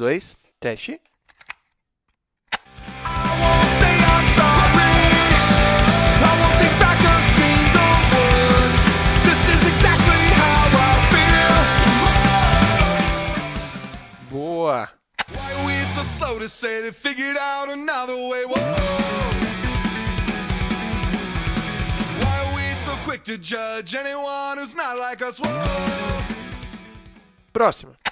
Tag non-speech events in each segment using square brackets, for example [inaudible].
dois, teste. Boa! Próxima.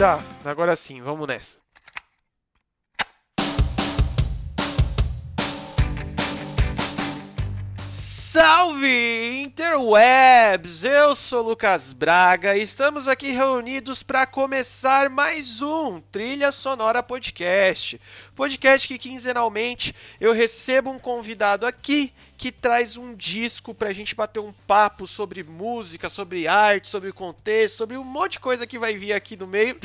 Tá, agora sim, vamos nessa. Salve Interwebs! Eu sou Lucas Braga e estamos aqui reunidos para começar mais um Trilha Sonora Podcast. Podcast que quinzenalmente eu recebo um convidado aqui que traz um disco pra gente bater um papo sobre música, sobre arte, sobre contexto, sobre um monte de coisa que vai vir aqui no meio.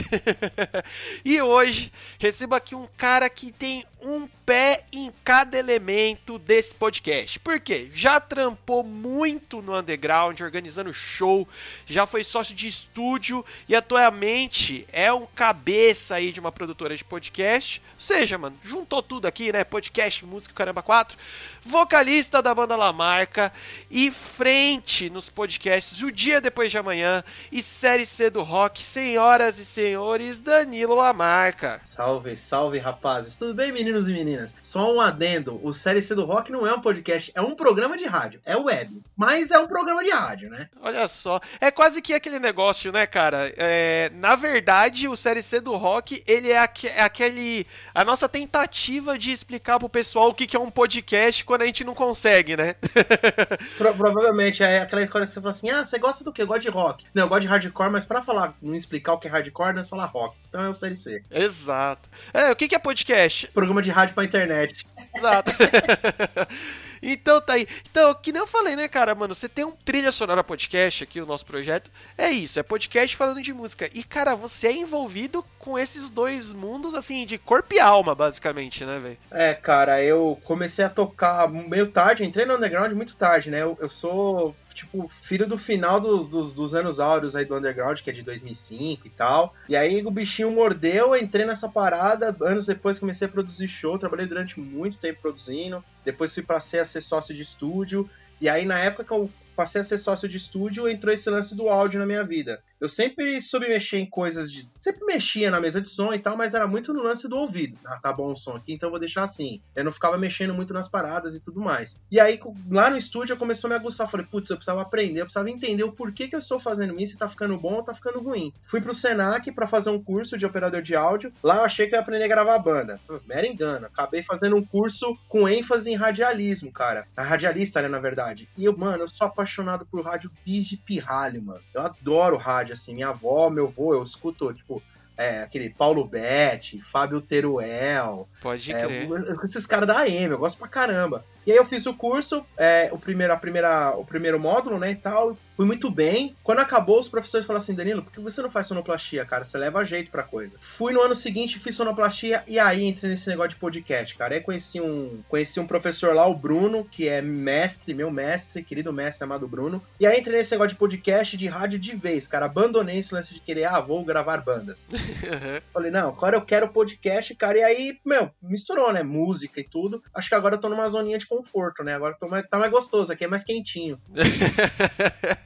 [laughs] e hoje recebo aqui um cara que tem um pé em cada elemento desse podcast. Por quê? Já trampou muito no underground, organizando show, já foi sócio de estúdio e atualmente é um cabeça aí de uma produtora de podcast. Ou seja, mano, juntou tudo aqui, né? Podcast, música, caramba, quatro. Vocalista da banda Lamarca e frente nos podcasts O Dia Depois de Amanhã e Série C do Rock, senhoras e senhores, Danilo Lamarca. Salve, salve rapazes. Tudo bem, meninos e meninas? Só um adendo: o Série C do Rock não é um podcast, é um programa de rádio, é web, mas é um programa de rádio, né? Olha só, é quase que aquele negócio, né, cara? É, na verdade, o Série C do Rock, ele é, aqu é aquele. a nossa tentativa de explicar pro pessoal o que, que é um podcast quando a gente não consegue, né? [laughs] Pro, provavelmente, é aquela história que você fala assim: ah, você gosta do quê? Eu gosto de rock. Não, eu gosto de hardcore, mas pra falar, não explicar o que é hardcore, nós falar rock. Então é o Série C. Exato. É, o que, que é podcast? Programa de rádio pra internet. Exato. [laughs] Então tá aí. Então, que nem eu falei, né, cara, mano, você tem um trilha sonora podcast aqui, o nosso projeto. É isso, é podcast falando de música. E, cara, você é envolvido com esses dois mundos, assim, de corpo e alma, basicamente, né, velho? É, cara, eu comecei a tocar meio tarde, entrei no underground muito tarde, né? Eu, eu sou tipo, filho do final dos, dos, dos, anos áureos aí do Underground, que é de 2005 e tal. E aí o bichinho mordeu, entrei nessa parada, anos depois comecei a produzir show, trabalhei durante muito tempo produzindo, depois fui pra ser, ser sócio de estúdio, e aí na época que eu passei a ser sócio de estúdio, entrou esse lance do áudio na minha vida. Eu sempre soube mexer em coisas de. Sempre mexia na mesa de som e tal, mas era muito no lance do ouvido. Ah, tá bom o som aqui, então eu vou deixar assim. Eu não ficava mexendo muito nas paradas e tudo mais. E aí, lá no estúdio, começou a me aguçar. Falei, putz, eu precisava aprender, eu precisava entender o porquê que eu estou fazendo isso, se tá ficando bom ou tá ficando ruim. Fui pro Senac para fazer um curso de operador de áudio. Lá eu achei que eu ia aprender a gravar banda. Mera engano. Acabei fazendo um curso com ênfase em radialismo, cara. A radialista, né, na verdade. E eu, mano, eu sou apaixonado por rádio de pirralho, mano. Eu adoro rádio, assim. Minha avó, meu avô, eu escuto, tipo, é, aquele Paulo Betti, Fábio Teruel. Pode é, crer. Esses caras da AM, eu gosto pra caramba. E aí eu fiz o curso, é, o, primeiro, a primeira, o primeiro módulo, né, e tal. Fui muito bem. Quando acabou, os professores falaram assim, Danilo, por que você não faz sonoplastia, cara? Você leva jeito pra coisa. Fui no ano seguinte, fiz sonoplastia e aí entrei nesse negócio de podcast, cara. Aí conheci um, conheci um professor lá, o Bruno, que é mestre, meu mestre, querido mestre amado Bruno. E aí entrei nesse negócio de podcast, de rádio de vez, cara. Abandonei esse lance de querer, ah, vou gravar bandas. [laughs] Falei, não, agora eu quero podcast, cara. E aí, meu, misturou, né? Música e tudo. Acho que agora eu tô numa zoninha de conforto, né? Agora mais, tá mais gostoso, aqui é mais quentinho. [laughs]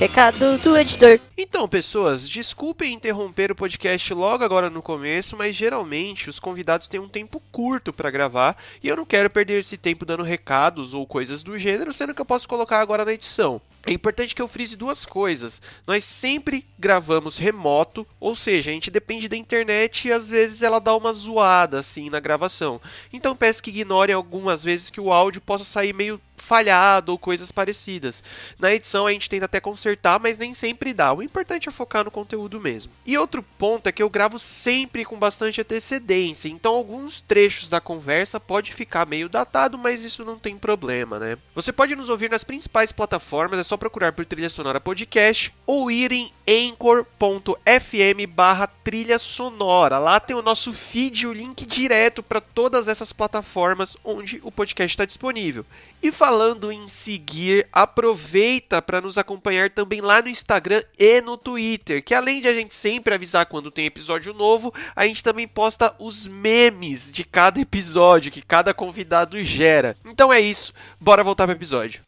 Recado do editor. Então, pessoas, desculpem interromper o podcast logo agora no começo, mas geralmente os convidados têm um tempo curto para gravar e eu não quero perder esse tempo dando recados ou coisas do gênero, sendo que eu posso colocar agora na edição. É importante que eu frise duas coisas. Nós sempre gravamos remoto, ou seja, a gente depende da internet e às vezes ela dá uma zoada assim na gravação. Então peço que ignorem algumas vezes que o áudio possa sair meio falhado ou coisas parecidas. Na edição a gente tenta até consertar, mas nem sempre dá. O importante é focar no conteúdo mesmo. E outro ponto é que eu gravo sempre com bastante antecedência, então alguns trechos da conversa pode ficar meio datado, mas isso não tem problema, né? Você pode nos ouvir nas principais plataformas, é só procurar por Trilha Sonora Podcast ou ir em anchor.fm barra trilha sonora. Lá tem o nosso feed, o link direto para todas essas plataformas onde o podcast está disponível. E falando em seguir, aproveita para nos acompanhar também lá no Instagram e no Twitter, que além de a gente sempre avisar quando tem episódio novo, a gente também posta os memes de cada episódio que cada convidado gera. Então é isso, bora voltar pro episódio.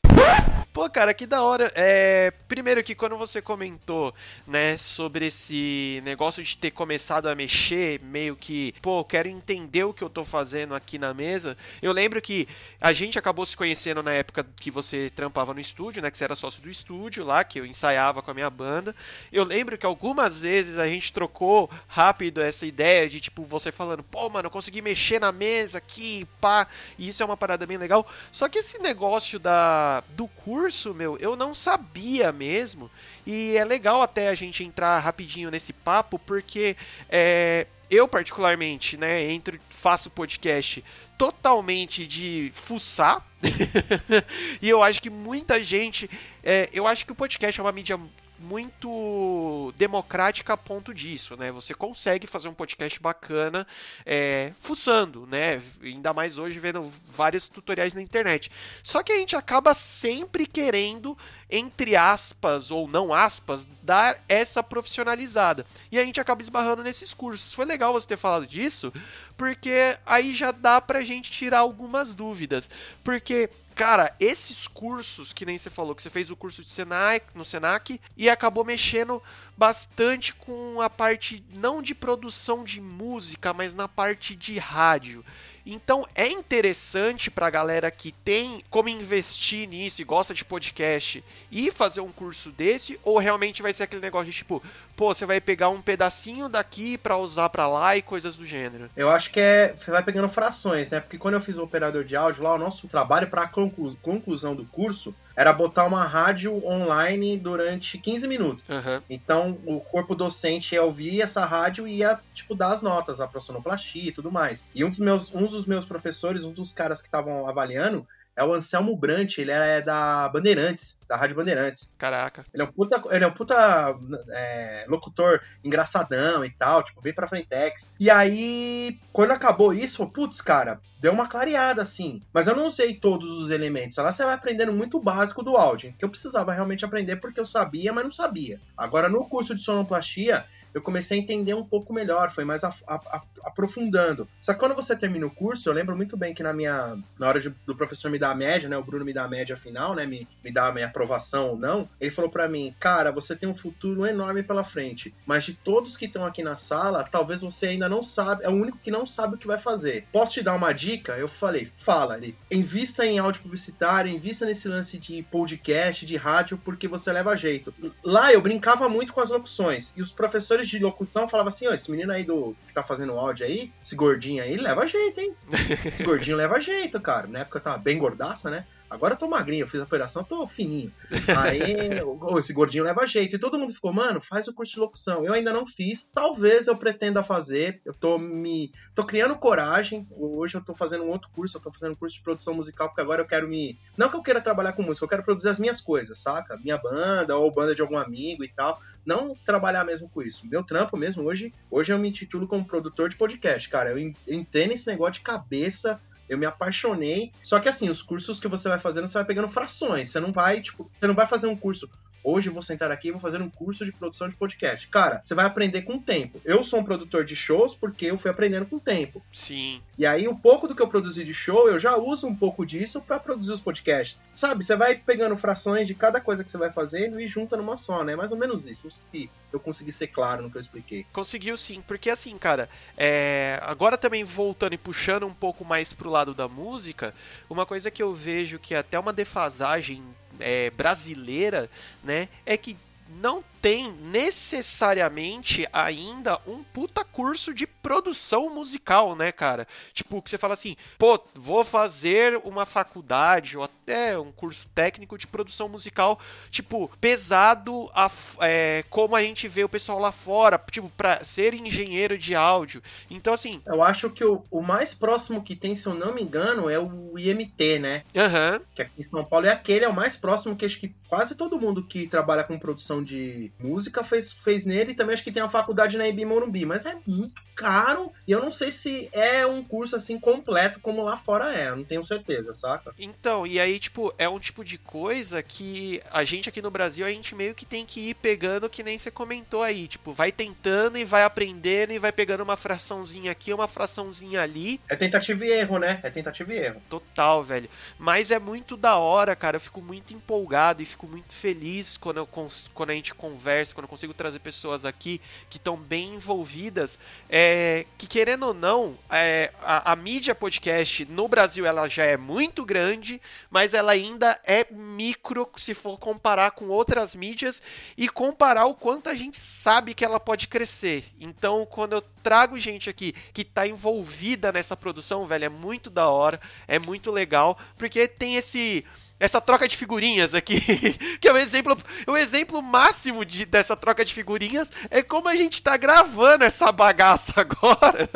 Pô, cara, que da hora. É, primeiro que quando você comentou, né, sobre esse negócio de ter começado a mexer, meio que, pô, quero entender o que eu tô fazendo aqui na mesa. Eu lembro que a gente acabou se conhecendo na época que você trampava no estúdio, né, que você era sócio do estúdio lá, que eu ensaiava com a minha banda. Eu lembro que algumas vezes a gente trocou rápido essa ideia de, tipo, você falando, pô, mano, eu consegui mexer na mesa aqui, pá, e isso é uma parada bem legal. Só que esse negócio da do curso, meu, eu não sabia mesmo. E é legal até a gente entrar rapidinho nesse papo, porque é, eu, particularmente, né, entro, faço podcast totalmente de fuçar. [laughs] e eu acho que muita gente. É, eu acho que o podcast é uma mídia muito democrática a ponto disso, né? Você consegue fazer um podcast bacana é, fuçando, né? Ainda mais hoje vendo vários tutoriais na internet. Só que a gente acaba sempre querendo, entre aspas ou não aspas, dar essa profissionalizada. E a gente acaba esbarrando nesses cursos. Foi legal você ter falado disso, porque aí já dá pra gente tirar algumas dúvidas. Porque Cara, esses cursos, que nem você falou, que você fez o curso de Senac, no Senac e acabou mexendo bastante com a parte não de produção de música, mas na parte de rádio. Então é interessante para a galera que tem como investir nisso e gosta de podcast e fazer um curso desse, ou realmente vai ser aquele negócio de tipo, pô, você vai pegar um pedacinho daqui para usar para lá e coisas do gênero? Eu acho que é. Você vai pegando frações, né? Porque quando eu fiz o operador de áudio lá, o nosso trabalho para conclu conclusão do curso era botar uma rádio online durante 15 minutos. Uhum. Então, o corpo docente ia ouvir essa rádio e ia, tipo, dar as notas, a sonoplastia e tudo mais. E um dos meus, um dos meus professores, um dos caras que estavam avaliando, é o Anselmo Brant, ele é da Bandeirantes, da Rádio Bandeirantes. Caraca. Ele é um puta, ele é um puta é, locutor engraçadão e tal, tipo, bem pra frentex. E aí, quando acabou isso, putz, cara, deu uma clareada, assim. Mas eu não usei todos os elementos. Lá você vai aprendendo muito básico do áudio, que eu precisava realmente aprender porque eu sabia, mas não sabia. Agora, no curso de sonoplastia, eu comecei a entender um pouco melhor, foi mais a, a, a, aprofundando. Só que quando você termina o curso, eu lembro muito bem que na minha. Na hora de, do professor me dar a média, né? O Bruno me dá a média final, né? Me, me dá a minha aprovação ou não. Ele falou para mim, cara, você tem um futuro enorme pela frente. Mas de todos que estão aqui na sala, talvez você ainda não sabe, é o único que não sabe o que vai fazer. Posso te dar uma dica? Eu falei, fala ele. Invista em áudio publicitário, invista nesse lance de podcast, de rádio, porque você leva jeito. Lá eu brincava muito com as locuções. E os professores de locução falava assim: ó, esse menino aí do que tá fazendo áudio aí, esse gordinho aí, leva jeito, hein? [laughs] Esse gordinho leva jeito, cara. Na época eu tava bem gordaça, né? Agora eu tô magrinho, eu fiz a operação, tô fininho. Aí, [laughs] esse gordinho leva jeito. E todo mundo ficou, mano, faz o curso de locução. Eu ainda não fiz. Talvez eu pretenda fazer. Eu tô me. tô criando coragem. Hoje eu tô fazendo um outro curso, eu tô fazendo um curso de produção musical, porque agora eu quero me. Não que eu queira trabalhar com música, eu quero produzir as minhas coisas, saca? Minha banda, ou banda de algum amigo e tal. Não trabalhar mesmo com isso. Meu trampo mesmo, hoje, hoje eu me intitulo como produtor de podcast, cara. Eu entrei nesse negócio de cabeça eu me apaixonei. Só que assim, os cursos que você vai fazendo, você vai pegando frações. Você não vai, tipo, você não vai fazer um curso. Hoje eu vou sentar aqui e vou fazer um curso de produção de podcast. Cara, você vai aprender com o tempo. Eu sou um produtor de shows porque eu fui aprendendo com o tempo. Sim. E aí, um pouco do que eu produzi de show, eu já uso um pouco disso para produzir os podcasts. Sabe, você vai pegando frações de cada coisa que você vai fazendo e junta numa só, né? Mais ou menos isso. Não sei se eu consegui ser claro no que eu expliquei. Conseguiu sim, porque assim, cara, é... agora também voltando e puxando um pouco mais pro lado da música, uma coisa que eu vejo que é até uma defasagem é, brasileira, né, é que não tem necessariamente ainda um puta curso de produção musical, né, cara? Tipo, que você fala assim, pô, vou fazer uma faculdade ou até um curso técnico de produção musical, tipo, pesado a, é, como a gente vê o pessoal lá fora, tipo, pra ser engenheiro de áudio. Então, assim. Eu acho que o, o mais próximo que tem, se eu não me engano, é o IMT, né? Aham. Uhum. Que aqui em São Paulo é aquele, é o mais próximo que acho que quase todo mundo que trabalha com produção de música fez, fez nele. E também acho que tem uma faculdade na Ibi Morumbi. Mas é muito caro e eu não sei se é um curso assim completo como lá fora é. Eu não tenho certeza, saca? Então, e aí, tipo, é um tipo de coisa que a gente aqui no Brasil, a gente meio que tem que ir pegando, que nem você comentou aí. Tipo, vai tentando e vai aprendendo e vai pegando uma fraçãozinha aqui, uma fraçãozinha ali. É tentativa e erro, né? É tentativa e erro. Total, velho. Mas é muito da hora, cara. Eu fico muito empolgado e fico muito feliz quando, eu, quando a gente conversa, quando eu consigo trazer pessoas aqui que estão bem envolvidas. É, que querendo ou não, é, a, a mídia podcast no Brasil ela já é muito grande, mas ela ainda é micro se for comparar com outras mídias e comparar o quanto a gente sabe que ela pode crescer. Então, quando eu trago gente aqui que está envolvida nessa produção, velho, é muito da hora, é muito legal, porque tem esse essa troca de figurinhas aqui, [laughs] que é o exemplo, o exemplo máximo de, dessa troca de figurinhas é como a gente tá gravando essa bagaça [laughs] agora.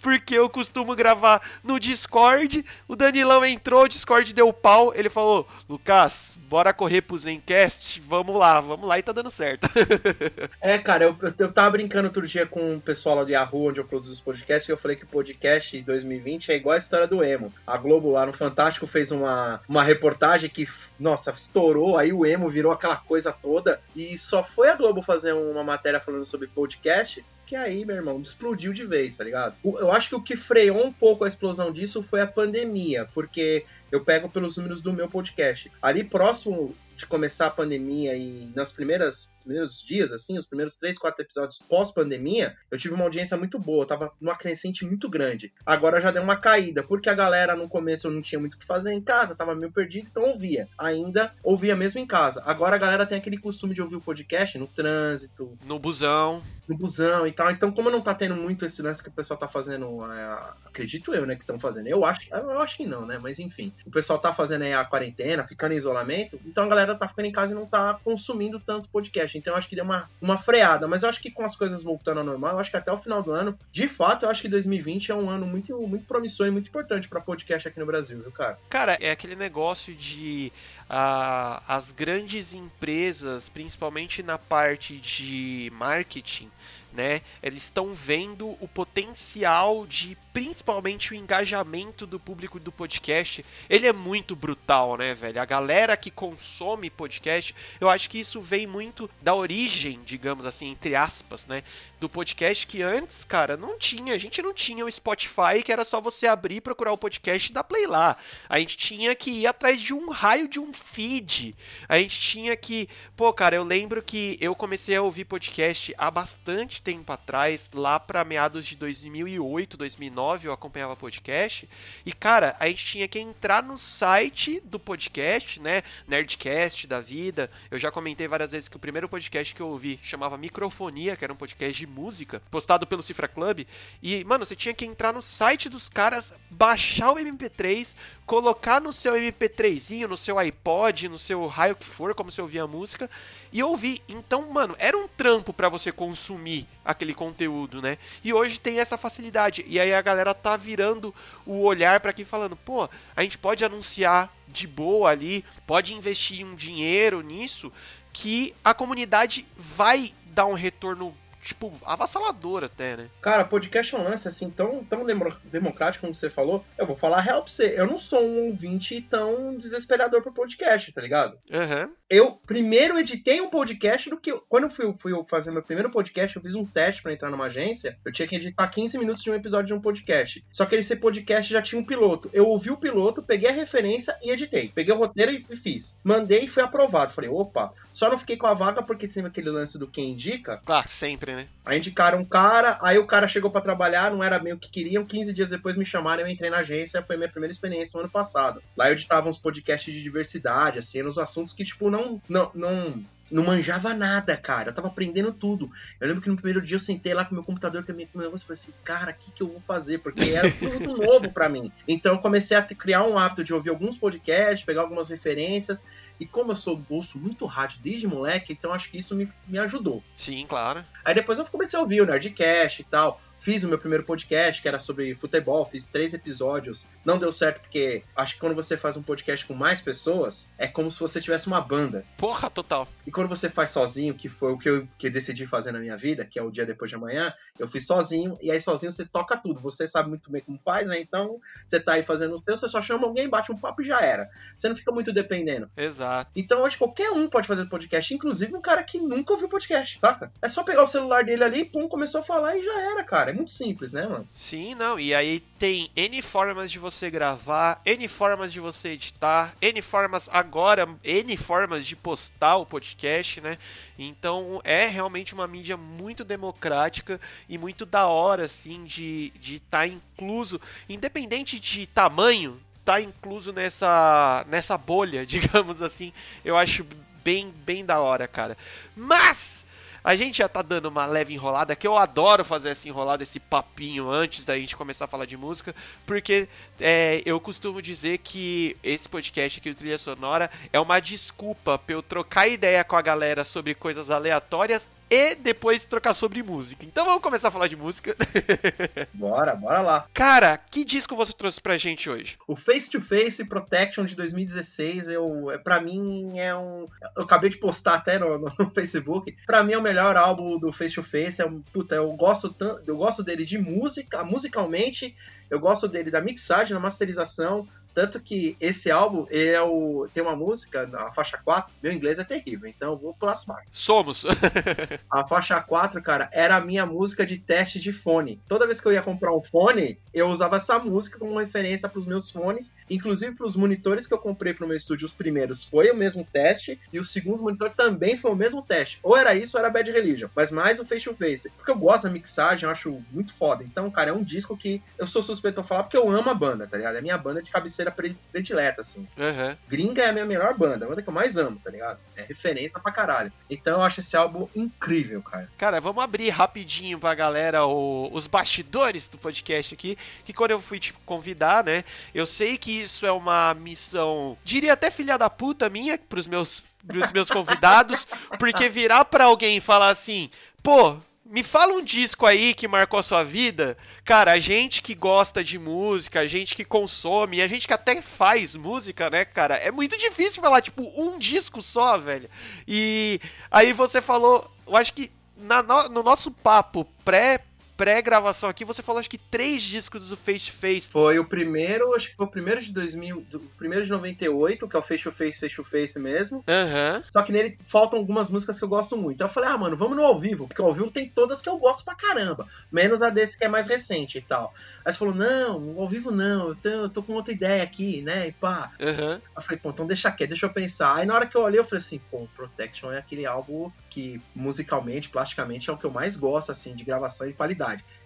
Porque eu costumo gravar no Discord, o Danilão entrou, o Discord deu pau, ele falou: "Lucas, bora correr pro Zencast? Vamos lá, vamos lá" e tá dando certo. [laughs] é, cara, eu, eu tava brincando outro dia com o pessoal lá do Yahoo, onde eu produzo os podcasts, e eu falei que o podcast 2020 é igual a história do emo. A Globo lá no Fantástico fez uma uma reportagem que, nossa, estourou, aí o emo virou aquela coisa toda, e só foi a Globo fazer uma matéria falando sobre podcast, que aí, meu irmão, explodiu de vez, tá ligado? Eu acho que o que freou um pouco a explosão disso foi a pandemia, porque eu pego pelos números do meu podcast. Ali próximo de começar a pandemia e nas primeiras primeiros dias, assim, os primeiros três, quatro episódios pós-pandemia, eu tive uma audiência muito boa, eu tava numa crescente muito grande. Agora já deu uma caída, porque a galera no começo não tinha muito o que fazer em casa, tava meio perdido, então ouvia. Ainda ouvia mesmo em casa. Agora a galera tem aquele costume de ouvir o podcast no trânsito, no busão, no busão e tal. Então, como não tá tendo muito esse lance que o pessoal tá fazendo, é, acredito eu, né, que estão fazendo. Eu acho, eu acho que não, né, mas enfim. O pessoal tá fazendo aí a quarentena, ficando em isolamento, então a galera tá ficando em casa e não tá consumindo tanto podcast. Então eu acho que deu uma, uma freada. Mas eu acho que com as coisas voltando ao normal, eu acho que até o final do ano, de fato, eu acho que 2020 é um ano muito, muito promissor e muito importante para podcast aqui no Brasil, viu, cara? Cara, é aquele negócio de uh, as grandes empresas, principalmente na parte de marketing, né? Eles estão vendo o potencial de principalmente o engajamento do público do podcast. Ele é muito brutal, né, velho? A galera que consome podcast, eu acho que isso vem muito da origem, digamos assim, entre aspas, né, do podcast que antes, cara, não tinha. A gente não tinha o Spotify, que era só você abrir, procurar o podcast e dar play lá. A gente tinha que ir atrás de um raio de um feed. A gente tinha que, pô, cara, eu lembro que eu comecei a ouvir podcast há bastante tempo atrás, lá para meados de 2008, 2009, eu acompanhava podcast. E, cara, a gente tinha que entrar no site do podcast, né? Nerdcast da vida. Eu já comentei várias vezes que o primeiro podcast que eu ouvi chamava Microfonia, que era um podcast de música, postado pelo Cifra Club. E, mano, você tinha que entrar no site dos caras, baixar o MP3, colocar no seu MP3zinho, no seu iPod, no seu raio que for, como você ouvia a música, e ouvir. Então, mano, era um trampo para você consumir aquele conteúdo, né? E hoje tem essa facilidade. E aí a galera tá virando o olhar para quem falando, pô, a gente pode anunciar de boa ali, pode investir um dinheiro nisso que a comunidade vai dar um retorno tipo, avassalador até, né? Cara, podcast é um lance assim tão, tão democrático como você falou. Eu vou falar real pra você. Eu não sou um ouvinte tão desesperador pro podcast, tá ligado? Uhum. Eu primeiro editei um podcast do que. Quando eu fui, fui fazer meu primeiro podcast, eu fiz um teste para entrar numa agência. Eu tinha que editar 15 minutos de um episódio de um podcast. Só que esse podcast já tinha um piloto. Eu ouvi o piloto, peguei a referência e editei. Peguei o roteiro e fiz. Mandei e foi aprovado. Falei, opa, só não fiquei com a vaga porque tem aquele lance do quem indica. Ah, sempre, né? Aí indicaram um cara, aí o cara chegou para trabalhar, não era meio que queriam, 15 dias depois me chamaram, eu entrei na agência, foi minha primeira experiência no ano passado. Lá eu editava uns podcasts de diversidade, assim, nos assuntos que, tipo, não, não, não não manjava nada, cara. Eu tava aprendendo tudo. Eu lembro que no primeiro dia eu sentei lá com o meu computador, com meu negócio, e falei assim, cara, o que, que eu vou fazer? Porque era tudo [laughs] novo para mim. Então eu comecei a criar um hábito de ouvir alguns podcasts, pegar algumas referências. E como eu sou ouço muito rádio desde moleque, então acho que isso me, me ajudou. Sim, claro. Aí depois eu comecei a ouvir o Nerdcast e tal. Fiz o meu primeiro podcast, que era sobre futebol, fiz três episódios. Não deu certo porque acho que quando você faz um podcast com mais pessoas, é como se você tivesse uma banda. Porra, total. E quando você faz sozinho, que foi o que eu que decidi fazer na minha vida, que é o dia depois de amanhã, eu fiz sozinho, e aí sozinho você toca tudo. Você sabe muito bem como faz, né? Então você tá aí fazendo o seu, você só chama alguém, bate um papo e já era. Você não fica muito dependendo. Exato. Então hoje qualquer um pode fazer podcast, inclusive um cara que nunca ouviu podcast, saca? É só pegar o celular dele ali, pum, começou a falar e já era, cara. É muito simples, né, mano? Sim, não. E aí tem N formas de você gravar, N formas de você editar, N formas agora, N formas de postar o podcast, né? Então é realmente uma mídia muito democrática e muito da hora, assim, de estar de tá incluso, independente de tamanho, tá incluso nessa, nessa bolha, [laughs] digamos assim. Eu acho bem, bem da hora, cara. Mas a gente já tá dando uma leve enrolada, que eu adoro fazer essa enrolada, esse papinho antes da gente começar a falar de música, porque é, eu costumo dizer que esse podcast aqui do Trilha Sonora é uma desculpa pra eu trocar ideia com a galera sobre coisas aleatórias e depois trocar sobre música. Então vamos começar a falar de música. [laughs] bora, bora lá. Cara, que disco você trouxe pra gente hoje? O Face to Face Protection de 2016, eu, é, pra mim é um. Eu acabei de postar até no, no [laughs] Facebook. Pra mim é o melhor álbum do Face to Face. É um, puta, eu gosto tanto. Eu gosto dele de música, musicalmente. Eu gosto dele da mixagem, da masterização. Tanto que esse álbum, é o, tem uma música, na faixa 4, meu inglês é terrível, então eu vou pular as. Somos! [laughs] a faixa 4, cara, era a minha música de teste de fone. Toda vez que eu ia comprar um fone, eu usava essa música como referência para os meus fones, inclusive para os monitores que eu comprei para o meu estúdio, os primeiros foi o mesmo teste, e o segundo monitor também foi o mesmo teste. Ou era isso ou era Bad Religion, mas mais o Face to Face. Porque eu gosto da mixagem, eu acho muito foda. Então, cara, é um disco que eu sou suspeito a falar porque eu amo a banda, tá ligado? É a minha banda de cabeceira terceira predileta, assim. Uhum. Gringa é a minha melhor banda, a banda que eu mais amo, tá ligado? É referência pra caralho. Então eu acho esse álbum incrível, cara. Cara, vamos abrir rapidinho pra galera o, os bastidores do podcast aqui, que quando eu fui te convidar, né, eu sei que isso é uma missão, diria até filha da puta minha, pros meus, pros meus [laughs] convidados, porque virar pra alguém e falar assim, pô, me fala um disco aí que marcou a sua vida. Cara, a gente que gosta de música, a gente que consome, a gente que até faz música, né, cara? É muito difícil falar, tipo, um disco só, velho. E aí você falou, eu acho que na, no, no nosso papo pré pré-gravação aqui, você falou acho que três discos do Face to Face. Foi o primeiro, acho que foi o primeiro de 2000, do, primeiro de 98, que é o Face to Face, Face to Face mesmo. Uhum. Só que nele faltam algumas músicas que eu gosto muito. Então eu falei, ah, mano, vamos no ao vivo, porque ao vivo tem todas que eu gosto pra caramba, menos a desse que é mais recente e tal. Aí você falou, não, ao vivo não, eu, tenho, eu tô com outra ideia aqui, né, e pá. Uhum. Eu falei, pô, então deixa aqui, deixa eu pensar. Aí na hora que eu olhei, eu falei assim, pô, Protection é aquele álbum que musicalmente, plasticamente, é o que eu mais gosto, assim, de gravação e qualidade.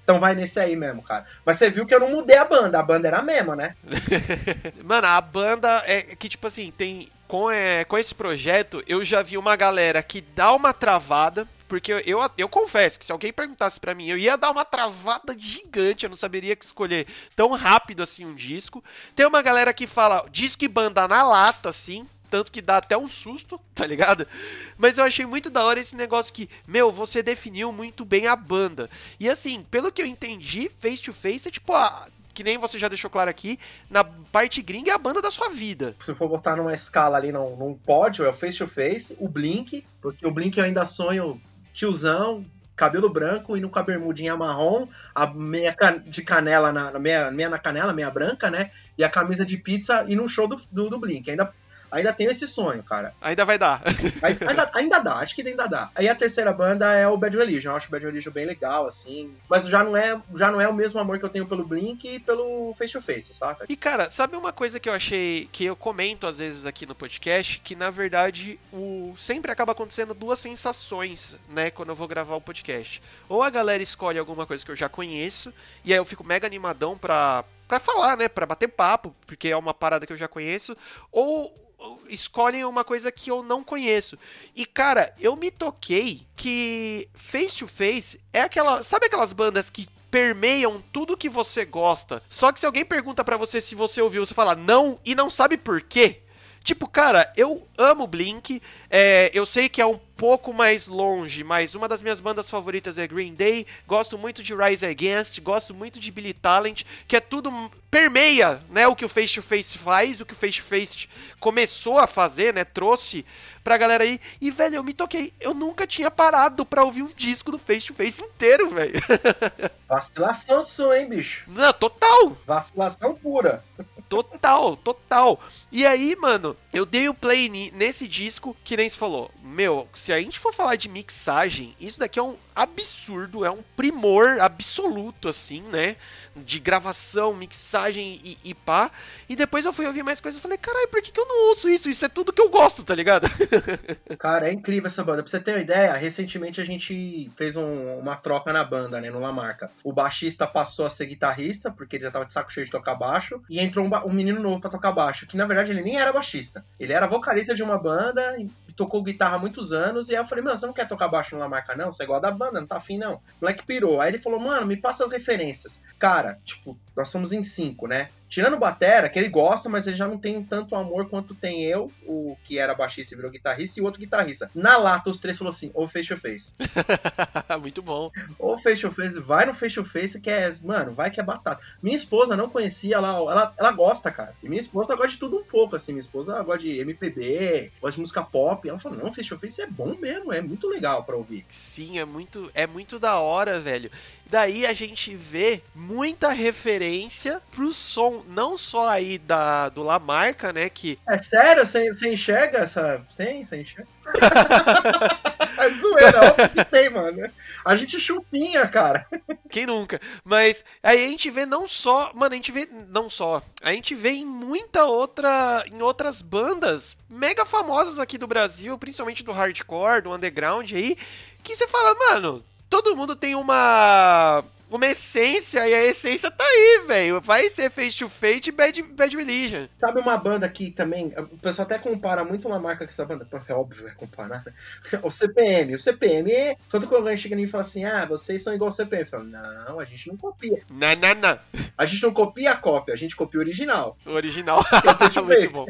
Então vai nesse aí mesmo, cara. Mas você viu que eu não mudei a banda, a banda era a mesma, né? [laughs] Mano, a banda é que, tipo assim, tem. Com, é, com esse projeto, eu já vi uma galera que dá uma travada, porque eu, eu, eu, confesso que se alguém perguntasse para mim, eu ia dar uma travada gigante, eu não saberia que escolher tão rápido assim um disco. Tem uma galera que fala disco e banda na lata, assim, tanto que dá até um susto, [laughs] tá ligado? Mas eu achei muito da hora esse negócio que, meu, você definiu muito bem a banda. E assim, pelo que eu entendi, Face to Face é tipo a, que nem você já deixou claro aqui, na parte gringa é a banda da sua vida. Se for botar numa escala ali num, num pódio, é o Face to Face, o Blink, porque o Blink eu ainda sonho tiozão, cabelo branco e no com a bermudinha marrom, a meia de canela na meia, meia na canela, meia branca, né? E a camisa de pizza e no show do, do, do Blink. Ainda Ainda tenho esse sonho, cara. Ainda vai dar. [laughs] ainda, ainda dá, acho que ainda dá. Aí a terceira banda é o Bad Religion. Eu acho o Bad Religion bem legal, assim. Mas já não é, já não é o mesmo amor que eu tenho pelo Blink e pelo Face to Face, saca? E cara, sabe uma coisa que eu achei que eu comento às vezes aqui no podcast, que na verdade o sempre acaba acontecendo duas sensações, né, quando eu vou gravar o podcast. Ou a galera escolhe alguma coisa que eu já conheço e aí eu fico mega animadão pra para falar, né, para bater papo, porque é uma parada que eu já conheço, ou escolhem uma coisa que eu não conheço. E cara, eu me toquei que Face to Face é aquela, sabe aquelas bandas que permeiam tudo que você gosta. Só que se alguém pergunta para você se você ouviu, você fala não e não sabe por quê. Tipo, cara, eu amo Blink, é, eu sei que é um pouco mais longe, mas uma das minhas bandas favoritas é Green Day. Gosto muito de Rise Against, gosto muito de Billy Talent, que é tudo permeia, né, o que o Face to Face faz, o que o Face to Face começou a fazer, né, trouxe pra galera aí. E velho, eu me toquei, eu nunca tinha parado pra ouvir um disco do Face to Face inteiro, velho. [laughs] Vacilação sua, hein, bicho? Não, total. Vacilação pura. Total, total. E aí, mano, eu dei o play nesse disco que nem se falou. Meu, se a gente for falar de mixagem, isso daqui é um absurdo, é um primor absoluto, assim, né? De gravação, mixagem e, e pá. E depois eu fui ouvir mais coisas e falei, caralho, por que, que eu não ouço isso? Isso é tudo que eu gosto, tá ligado? [laughs] Cara, é incrível essa banda. Pra você ter uma ideia, recentemente a gente fez um, uma troca na banda, né? No Lamarca. O baixista passou a ser guitarrista, porque ele já tava de saco cheio de tocar baixo, e entrou um, um menino novo pra tocar baixo, que na verdade ele nem era baixista. Ele era vocalista de uma banda tocou guitarra há muitos anos, e aí eu falei, mano, você não quer tocar baixo no Lamarca, não? Você gosta da banda, não tá afim, não. O moleque pirou. Aí ele falou, mano, me passa as referências. Cara, tipo, nós somos em cinco, né? Tirando o Batera, que ele gosta, mas ele já não tem tanto amor quanto tem eu, o que era baixista e virou guitarrista, e o outro guitarrista. Na lata, os três falou assim, ou face to face. [laughs] Muito bom. Ou face to face, vai no face to face que é, mano, vai que é batata. Minha esposa não conhecia, ela, ela, ela gosta, cara. E minha esposa gosta de tudo um pouco, assim. Minha esposa gosta de MPB, gosta de música pop. Ela falou, não, face to face é bom mesmo, é muito legal pra ouvir. Sim, é muito, é muito da hora, velho. Daí a gente vê muita referência pro som, não só aí da, do Lamarca, né, que... É sério? Você enxerga essa... Sim, você enxerga? [laughs] é zoeira, óbvio que tem, mano. A gente chupinha, cara. Quem nunca? Mas aí a gente vê não só... Mano, a gente vê... Não só. A gente vê em muita outra... Em outras bandas mega famosas aqui do Brasil, principalmente do hardcore, do underground aí, que você fala, mano todo mundo tem uma uma essência e a essência tá aí, velho. Vai ser Face to Face e Bad, Bad Religion. Sabe uma banda que também. O pessoal até compara muito uma marca com essa banda. É óbvio, é comparar. Né? [laughs] O CPM. O CPM é. Tanto que alguém chega em mim e fala assim: ah, vocês são igual ao CPM. Eu falo, não, a gente não copia. Não, não, não. A gente não copia a cópia, a gente copia o original. O original. [laughs] É [laughs] muito bom.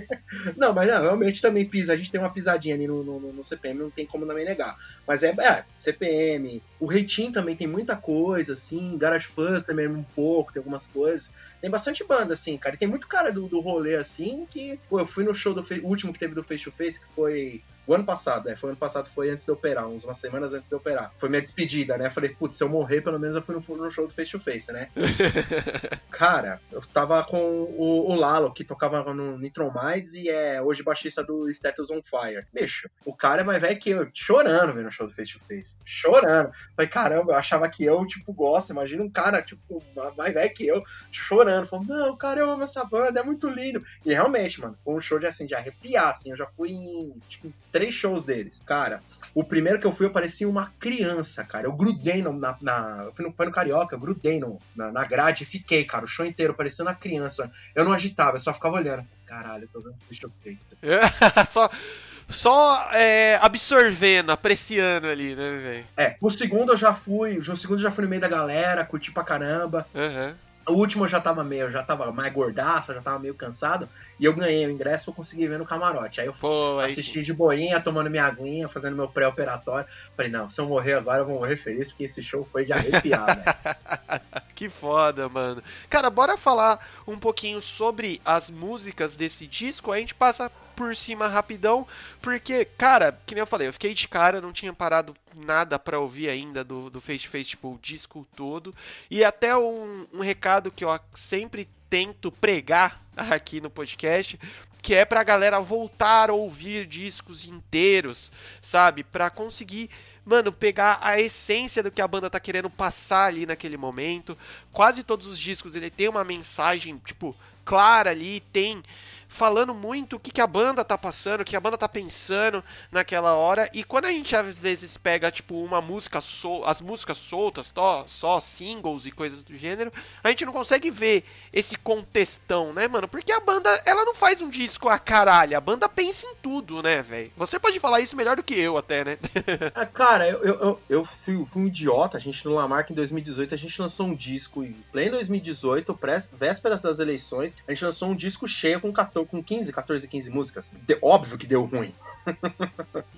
Não, mas não, realmente também pisa. A gente tem uma pisadinha ali no, no, no CPM, não tem como também negar. Mas é, é CPM. O Reitinho também tem muita coisa, assim. Garage Fuzz também um pouco, tem algumas coisas. Tem bastante banda, assim, cara. E tem muito cara do, do rolê, assim, que. Pô, eu fui no show do o último que teve do Face to Face, que foi o ano passado, é. Foi ano passado, foi antes de eu operar, uns umas semanas antes de eu operar. Foi minha despedida, né? Falei, putz, se eu morrer, pelo menos eu fui no, no show do Face to Face, né? [laughs] Cara, eu tava com o, o Lalo, que tocava no Nitromides e é hoje baixista do Status on Fire. Bicho, o cara é mais velho que eu, chorando vendo o show do Face to Face. Chorando. Falei, caramba, eu achava que eu, tipo, gosto. Imagina um cara, tipo, mais velho que eu, chorando. Falando, não, cara, eu amo essa banda, é muito lindo. E realmente, mano, foi um show de assim, de arrepiar, assim. Eu já fui em, tipo, três shows deles. Cara, o primeiro que eu fui, eu parecia uma criança, cara. Eu grudei no, na. na foi, no, foi no Carioca, eu grudei no, na, na grade e fiquei, cara, o show inteiro, parecendo uma criança. Eu não agitava, eu só ficava olhando. Caralho, eu tô vendo o show [laughs] Só só é, absorvendo, apreciando ali, né, velho? É, o segundo eu já fui, o segundo eu já fui no meio da galera, curti pra caramba. Uhum. O último eu já tava meio, eu já tava mais gordaço, eu já tava meio cansado. E eu ganhei o ingresso, eu consegui ver no camarote. Aí eu Pô, assisti aí... de boinha, tomando minha aguinha, fazendo meu pré-operatório. Falei, não, se eu morrer agora, eu vou morrer feliz, porque esse show foi de arrepiar, [laughs] né? que foda, mano. Cara, bora falar um pouquinho sobre as músicas desse disco. A gente passa por cima rapidão, porque, cara, que nem eu falei, eu fiquei de cara, não tinha parado nada para ouvir ainda do, do Face to Face, tipo, o disco todo. E até um, um recado que eu sempre tento pregar [laughs] aqui no podcast, que é pra galera voltar a ouvir discos inteiros, sabe? Pra conseguir, mano, pegar a essência do que a banda tá querendo passar ali naquele momento. Quase todos os discos ele tem uma mensagem, tipo, clara ali, tem falando muito o que, que a banda tá passando, o que a banda tá pensando naquela hora. E quando a gente às vezes pega, tipo, uma música, sol as músicas soltas, só, só singles e coisas do gênero, a gente não consegue ver esse contextão, né, mano? Porque a banda, ela não faz um disco a caralho, a banda pensa em tudo, né, velho? Você pode falar isso melhor do que eu até, né? ah, [laughs] cara, eu, eu, eu fui, fui um idiota, a gente no Lamarck em 2018, a gente lançou um disco em pleno 2018, pré, vésperas das eleições, a gente lançou um disco cheio com, 14, com 15, 14, 15 músicas. De, óbvio que deu ruim.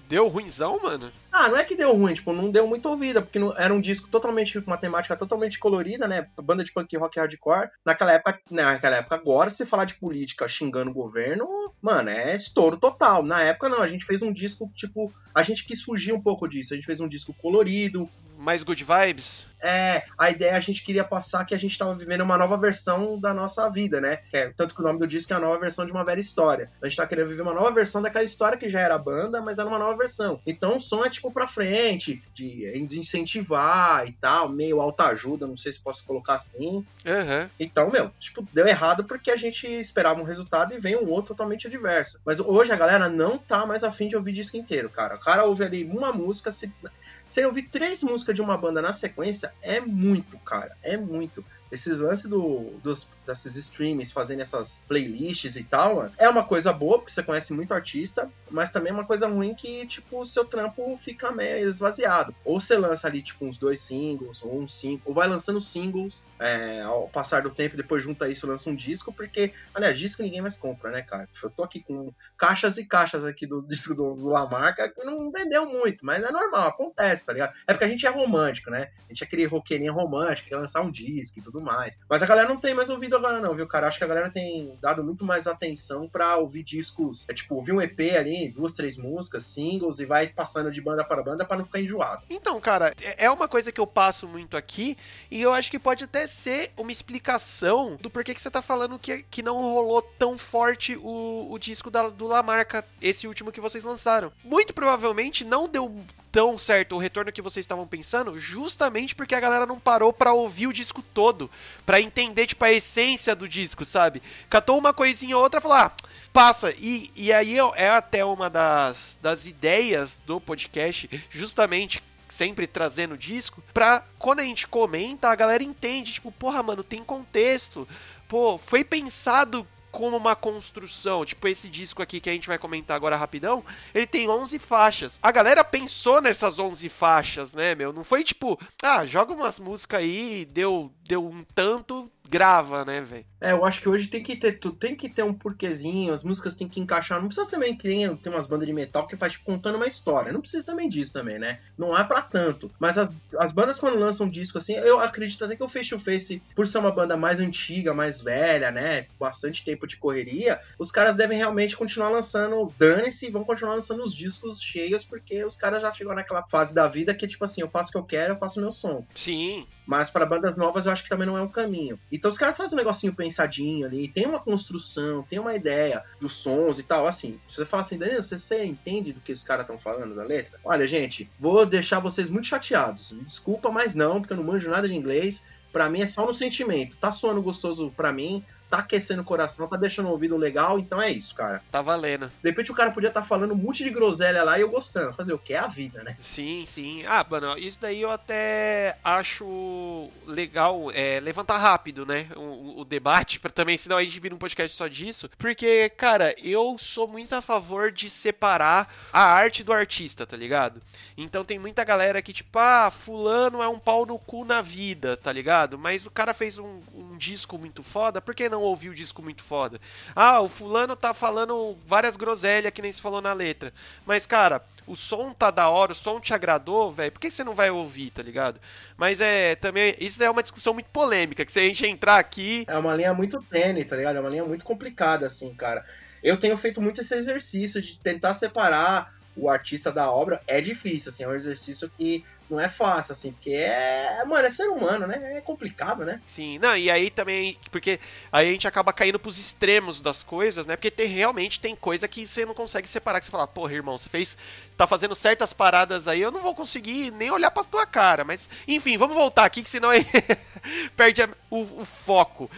deu ruimzão, mano? Ah, não é que deu ruim, tipo, não deu muita ouvida, porque não, era um disco totalmente, com uma temática totalmente colorida, né? Banda de punk rock hardcore. Naquela época, naquela época agora, se falar de política xingando o governo, mano, é estouro total. Na época, não, a gente fez um disco, tipo, a gente quis fugir um pouco disso. A gente fez um disco colorido. Mais good vibes? É, a ideia a gente queria passar que a gente estava vivendo uma nova versão da nossa vida, né? É, tanto que o nome do disco é a nova versão de uma velha história. A gente tá querendo viver uma nova versão daquela história que já era banda, mas era uma nova versão. Então o som é tipo pra frente, de, de incentivar e tal, meio alta ajuda, não sei se posso colocar assim. Uhum. Então, meu, tipo, deu errado porque a gente esperava um resultado e veio um outro totalmente adverso. Mas hoje a galera não tá mais afim de ouvir disco inteiro, cara. O cara ouve ali uma música, se você ouvir três músicas de uma banda na sequência é muito, cara. É muito esses lances do, dos, desses streams fazendo essas playlists e tal, é uma coisa boa, porque você conhece muito artista, mas também é uma coisa ruim que, tipo, o seu trampo fica meio esvaziado. Ou você lança ali, tipo, uns dois singles, ou um single, ou vai lançando singles é, ao passar do tempo, depois junta isso lança um disco, porque, aliás, disco ninguém mais compra, né, cara? Eu tô aqui com caixas e caixas aqui do [laughs] disco do, do Lamarca, que não vendeu muito, mas é normal, acontece, tá ligado? É porque a gente é romântico, né? A gente é aquele roqueirinho romântico, quer lançar um disco e tudo tudo mais. Mas a galera não tem mais ouvido agora, não, viu, cara? Acho que a galera tem dado muito mais atenção para ouvir discos. É tipo, ouvir um EP ali, duas, três músicas, singles, e vai passando de banda para banda para não ficar enjoado. Então, cara, é, é uma coisa que eu passo muito aqui, e eu acho que pode até ser uma explicação do porquê que você tá falando que, que não rolou tão forte o, o disco da, do Lamarca, esse último que vocês lançaram. Muito provavelmente não deu tão certo o retorno que vocês estavam pensando, justamente porque a galera não parou para ouvir o disco todo, para entender tipo a essência do disco, sabe? Catou uma coisinha ou outra, falou: "Ah, passa". E, e aí é até uma das, das ideias do podcast, justamente sempre trazendo disco, pra quando a gente comenta, a galera entende, tipo, porra, mano, tem contexto. Pô, foi pensado como uma construção. Tipo, esse disco aqui que a gente vai comentar agora rapidão, ele tem 11 faixas. A galera pensou nessas 11 faixas, né, meu? Não foi tipo, ah, joga umas músicas aí, deu, deu um tanto, grava, né, velho? É, eu acho que hoje tem que ter tem que ter um porquezinho, as músicas tem que encaixar. Não precisa também que tem, tem umas bandas de metal que faz tipo, contando uma história. Não precisa também disso também, né? Não é para tanto. Mas as, as bandas quando lançam um disco assim, eu acredito até que o Face to Face, por ser uma banda mais antiga, mais velha, né? Bastante tempo de correria, os caras devem realmente continuar lançando, dane-se, vão continuar lançando os discos cheios, porque os caras já chegou naquela fase da vida que, tipo assim, eu faço o que eu quero, eu faço o meu som. Sim. Mas para bandas novas eu acho que também não é um caminho. Então os caras fazem um negocinho pensadinho ali, tem uma construção, tem uma ideia dos sons e tal. Assim, se você fala assim, Danilo, você, você entende do que os caras estão falando da letra? Olha, gente, vou deixar vocês muito chateados. Desculpa, mas não, porque eu não manjo nada de inglês. Para mim é só no sentimento. Tá soando gostoso para mim, tá aquecendo o coração, tá deixando o ouvido legal, então é isso, cara. Tá valendo. De repente o cara podia estar tá falando um monte de groselha lá e eu gostando. Fazer o que? É a vida, né? Sim, sim. Ah, mano, isso daí eu até acho legal é, levantar rápido, né? O, o debate, [laughs] para também, senão a gente vira um podcast só disso. Porque, cara, eu sou muito a favor de separar a arte do artista, tá ligado? Então tem muita galera que, tipo, ah, fulano é um pau no cu na vida, tá ligado? Mas o cara fez um, um disco muito foda, por que não não ouviu o disco muito foda. Ah, o fulano tá falando várias groselhas que nem se falou na letra. Mas, cara, o som tá da hora, o som te agradou, velho, por que você não vai ouvir, tá ligado? Mas é também. Isso é uma discussão muito polêmica, que se a gente entrar aqui. É uma linha muito tênue, tá ligado? É uma linha muito complicada, assim, cara. Eu tenho feito muito esse exercício de tentar separar o artista da obra. É difícil, assim, é um exercício que não é fácil, assim, porque é, mano, é ser humano, né? É complicado, né? Sim, não, e aí também, porque aí a gente acaba caindo pros extremos das coisas, né? Porque tem, realmente tem coisa que você não consegue separar, que você fala, porra, irmão, você fez, tá fazendo certas paradas aí, eu não vou conseguir nem olhar pra tua cara, mas, enfim, vamos voltar aqui, que senão aí [laughs] perde o, o foco.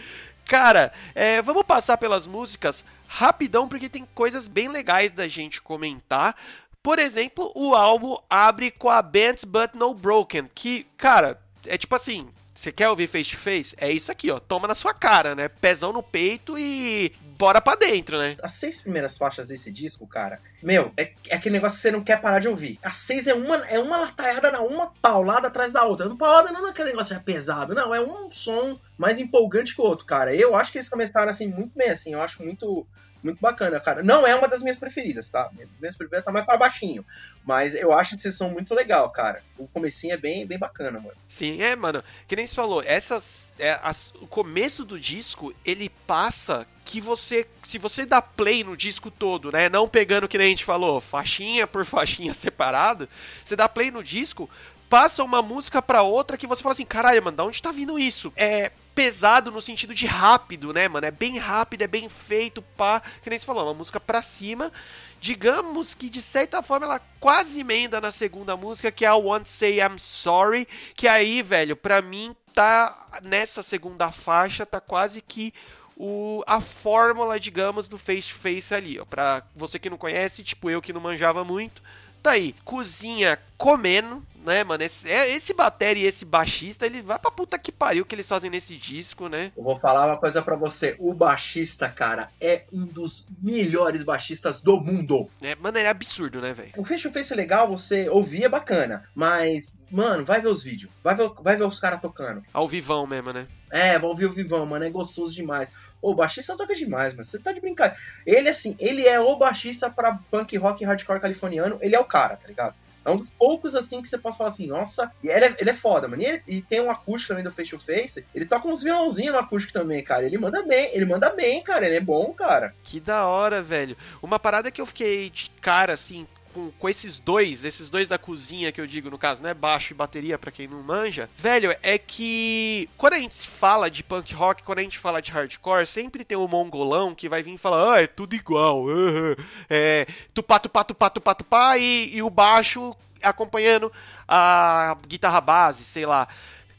Cara, é, vamos passar pelas músicas rapidão, porque tem coisas bem legais da gente comentar. Por exemplo, o álbum abre com a Bent But No Broken, que, cara, é tipo assim, você quer ouvir face to face? É isso aqui, ó. Toma na sua cara, né? Pezão no peito e bora pra dentro, né? As seis primeiras faixas desse disco, cara, meu, é, é aquele negócio que você não quer parar de ouvir. As seis é uma, é uma lataiada na uma paulada atrás da outra. Não paulada não é aquele negócio é pesado, não. É um som mais empolgante que o outro, cara. Eu acho que eles começaram assim muito bem, assim. Eu acho muito muito bacana, cara. Não é uma das minhas preferidas, tá? Minhas preferidas tá mais pra baixinho. Mas eu acho esse som muito legal, cara. O comecinho é bem, bem bacana, mano. Sim, é, mano. Que nem você falou, essas. É, as, o começo do disco, ele passa que você. Se você dá play no disco todo, né? Não pegando que nem a gente falou, faixinha por [laughs] faixinha separado, você dá play no disco, passa uma música pra outra que você fala assim, caralho, mano, da onde tá vindo isso? É pesado no sentido de rápido, né, mano? É bem rápido, é bem feito, pá. Que nem você falou, uma música pra cima. Digamos que de certa forma ela quase emenda na segunda música, que é a Want Say I'm Sorry. Que aí, velho, pra mim tá nessa segunda faixa, tá quase que o, a fórmula, digamos, do face to face ali, ó. Pra você que não conhece, tipo eu que não manjava muito, tá aí, cozinha comendo, né, mano? Esse, é, esse batera e esse baixista, ele vai pra puta que pariu que eles fazem nesse disco, né? Eu vou falar uma coisa para você. O baixista, cara, é um dos melhores baixistas do mundo. É, mano, é absurdo, né, velho? O Face to Face é legal, você ouvir é bacana, mas, mano, vai ver os vídeos. Vai ver, vai ver os caras tocando. Ao vivão mesmo, né? É, vai ouvir o vivão, mano. É gostoso demais. O baixista toca demais, mano. Você tá de brincadeira. Ele, assim, ele é o baixista pra punk rock hardcore californiano. Ele é o cara, tá ligado? É um dos poucos, assim, que você pode falar assim, nossa, e ele é, ele é foda, mano. E, ele, e tem um acústico também do Face to Face. Ele toca uns violãozinhos no acústico também, cara. Ele manda bem, ele manda bem, cara. Ele é bom, cara. Que da hora, velho. Uma parada que eu fiquei de cara, assim, com, com esses dois, esses dois da cozinha que eu digo, no caso, né? Baixo e bateria, para quem não manja, velho, é que quando a gente fala de punk rock, quando a gente fala de hardcore, sempre tem o um mongolão que vai vir e falar, ah, é tudo igual, é tupá, tupá, tupá, tupá, tupá, e, e o baixo acompanhando a guitarra base, sei lá.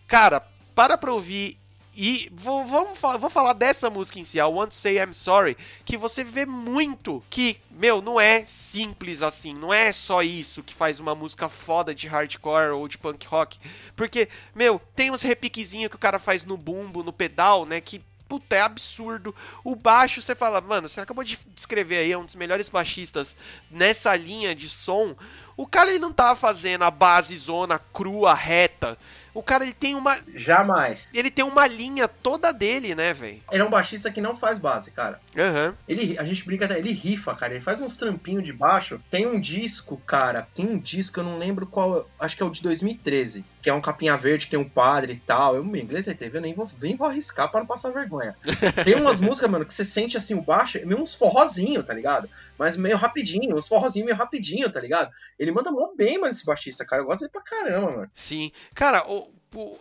Cara, para pra ouvir e vou, vamos, vou falar dessa música em si, a Want to Say I'm Sorry, que você vê muito que, meu, não é simples assim, não é só isso que faz uma música foda de hardcore ou de punk rock. Porque, meu, tem uns repiquezinhos que o cara faz no bumbo, no pedal, né, que puta, é absurdo. O baixo, você fala, mano, você acabou de descrever aí, é um dos melhores baixistas nessa linha de som. O cara ele não tá fazendo a base zona crua, reta. O cara ele tem uma. Jamais. Ele tem uma linha toda dele, né, velho? Ele é um baixista que não faz base, cara. Uhum. Ele, a gente brinca até, ele rifa, cara. Ele faz uns trampinhos de baixo. Tem um disco, cara. Tem um disco, eu não lembro qual. Acho que é o de 2013. Que é um capinha verde, que tem um padre e tal. Eu, meu inglês é TV, eu nem vou, nem vou arriscar para não passar vergonha. [laughs] tem umas músicas, mano, que você sente assim o baixo, meio uns forrozinho, tá ligado? Mas meio rapidinho, uns forrozinhos meio rapidinho, tá ligado? Ele manda mó bem, mano, esse baixista, cara. Eu gosto dele pra caramba, mano. Sim. Cara, o,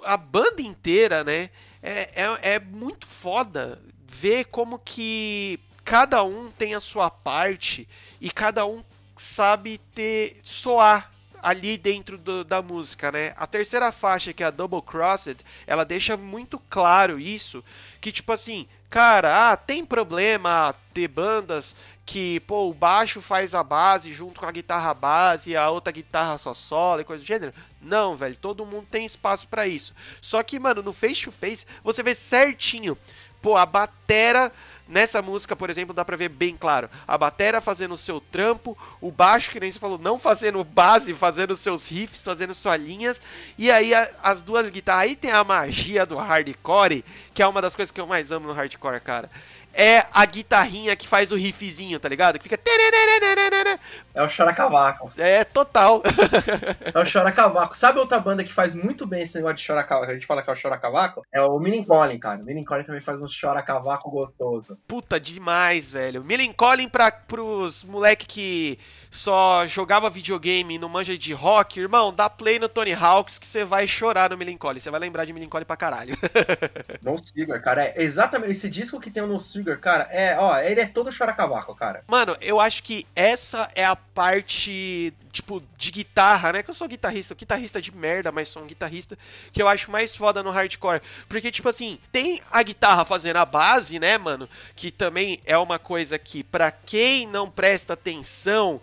a banda inteira, né? É, é, é muito foda ver como que cada um tem a sua parte e cada um sabe ter soar ali dentro do, da música, né? A terceira faixa, que é a Double Crossed, ela deixa muito claro isso, que tipo assim, cara, ah, tem problema ter bandas que, pô, o baixo faz a base junto com a guitarra base e a outra guitarra só solo e coisa do gênero. Não, velho, todo mundo tem espaço para isso. Só que, mano, no face to face, você vê certinho, pô, a batera Nessa música, por exemplo, dá pra ver bem claro. A batera fazendo o seu trampo, o baixo, que nem você falou, não fazendo base, fazendo seus riffs, fazendo suas linhas. E aí a, as duas guitarras. Aí tem a magia do hardcore, que é uma das coisas que eu mais amo no hardcore, cara é a guitarrinha que faz o riffzinho, tá ligado? Que fica. É o Choracavaco. É, total. é o Choracavaco. Sabe outra banda que faz muito bem esse negócio de Choracavaco? A gente fala que é o Choracavaco? É o Colin, cara. O Colin também faz um Choracavaco gostoso. Puta, demais, velho. Colin pra, pros moleque que só jogava videogame e não manja de rock, irmão, dá play no Tony Hawks que você vai chorar no Colin. Você vai lembrar de Colin pra caralho. [laughs] não siga, cara. É exatamente esse disco que tem o No Sugar, cara, é, ó, ele é todo chora-cavaco, cara. Mano, eu acho que essa é a parte, tipo, de guitarra, né? Que eu sou guitarrista, guitarrista de merda, mas sou um guitarrista que eu acho mais foda no hardcore. Porque, tipo assim, tem a guitarra fazendo a base, né, mano? Que também é uma coisa que, pra quem não presta atenção,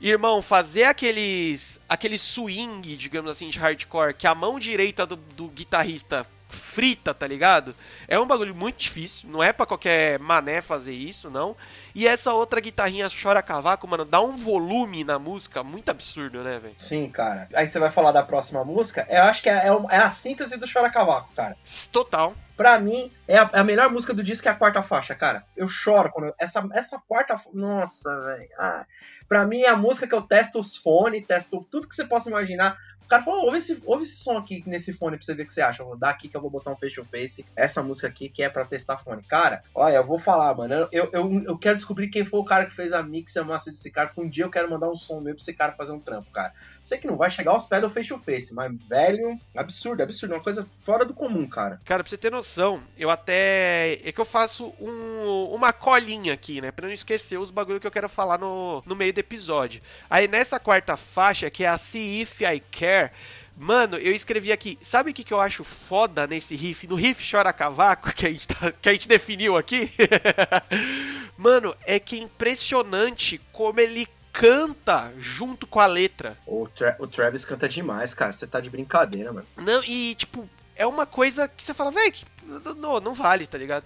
Irmão, fazer aqueles aquele swing, digamos assim, de hardcore, que a mão direita do, do guitarrista frita, tá ligado? É um bagulho muito difícil, não é para qualquer mané fazer isso, não. E essa outra guitarrinha chora cavaco, mano, dá um volume na música muito absurdo, né, velho? Sim, cara. Aí você vai falar da próxima música, eu acho que é, é, é a síntese do chora cavaco, cara. Total. Pra mim, é a, a, melhor música do disco é a quarta faixa, cara. Eu choro quando. Eu, essa, essa quarta. Nossa, velho. Ah, pra mim é a música que eu testo os fones, testo tudo que você possa imaginar cara falou, ouve esse, ouve esse som aqui nesse fone pra você ver o que você acha. Eu vou dar aqui que eu vou botar um face to face. Essa música aqui que é pra testar fone. Cara, olha, eu vou falar, mano. Eu, eu, eu quero descobrir quem foi o cara que fez a mix e a massa desse cara. Que um dia eu quero mandar um som meu pra esse cara fazer um trampo, cara. Sei que não vai chegar aos pés do face to face, mas, velho, absurdo, absurdo. Uma coisa fora do comum, cara. Cara, pra você ter noção, eu até. É que eu faço um, uma colinha aqui, né? Pra não esquecer os bagulho que eu quero falar no, no meio do episódio. Aí nessa quarta faixa, que é a See If I Care Mano, eu escrevi aqui, sabe o que, que eu acho foda nesse riff? No riff Chora Cavaco, que a gente, tá, que a gente definiu aqui. [laughs] Mano, é que é impressionante como ele canta junto com a letra. O, Tra o Travis canta demais, cara. Você tá de brincadeira, mano. Não, e tipo, é uma coisa que você fala, velho, não, não vale, tá ligado?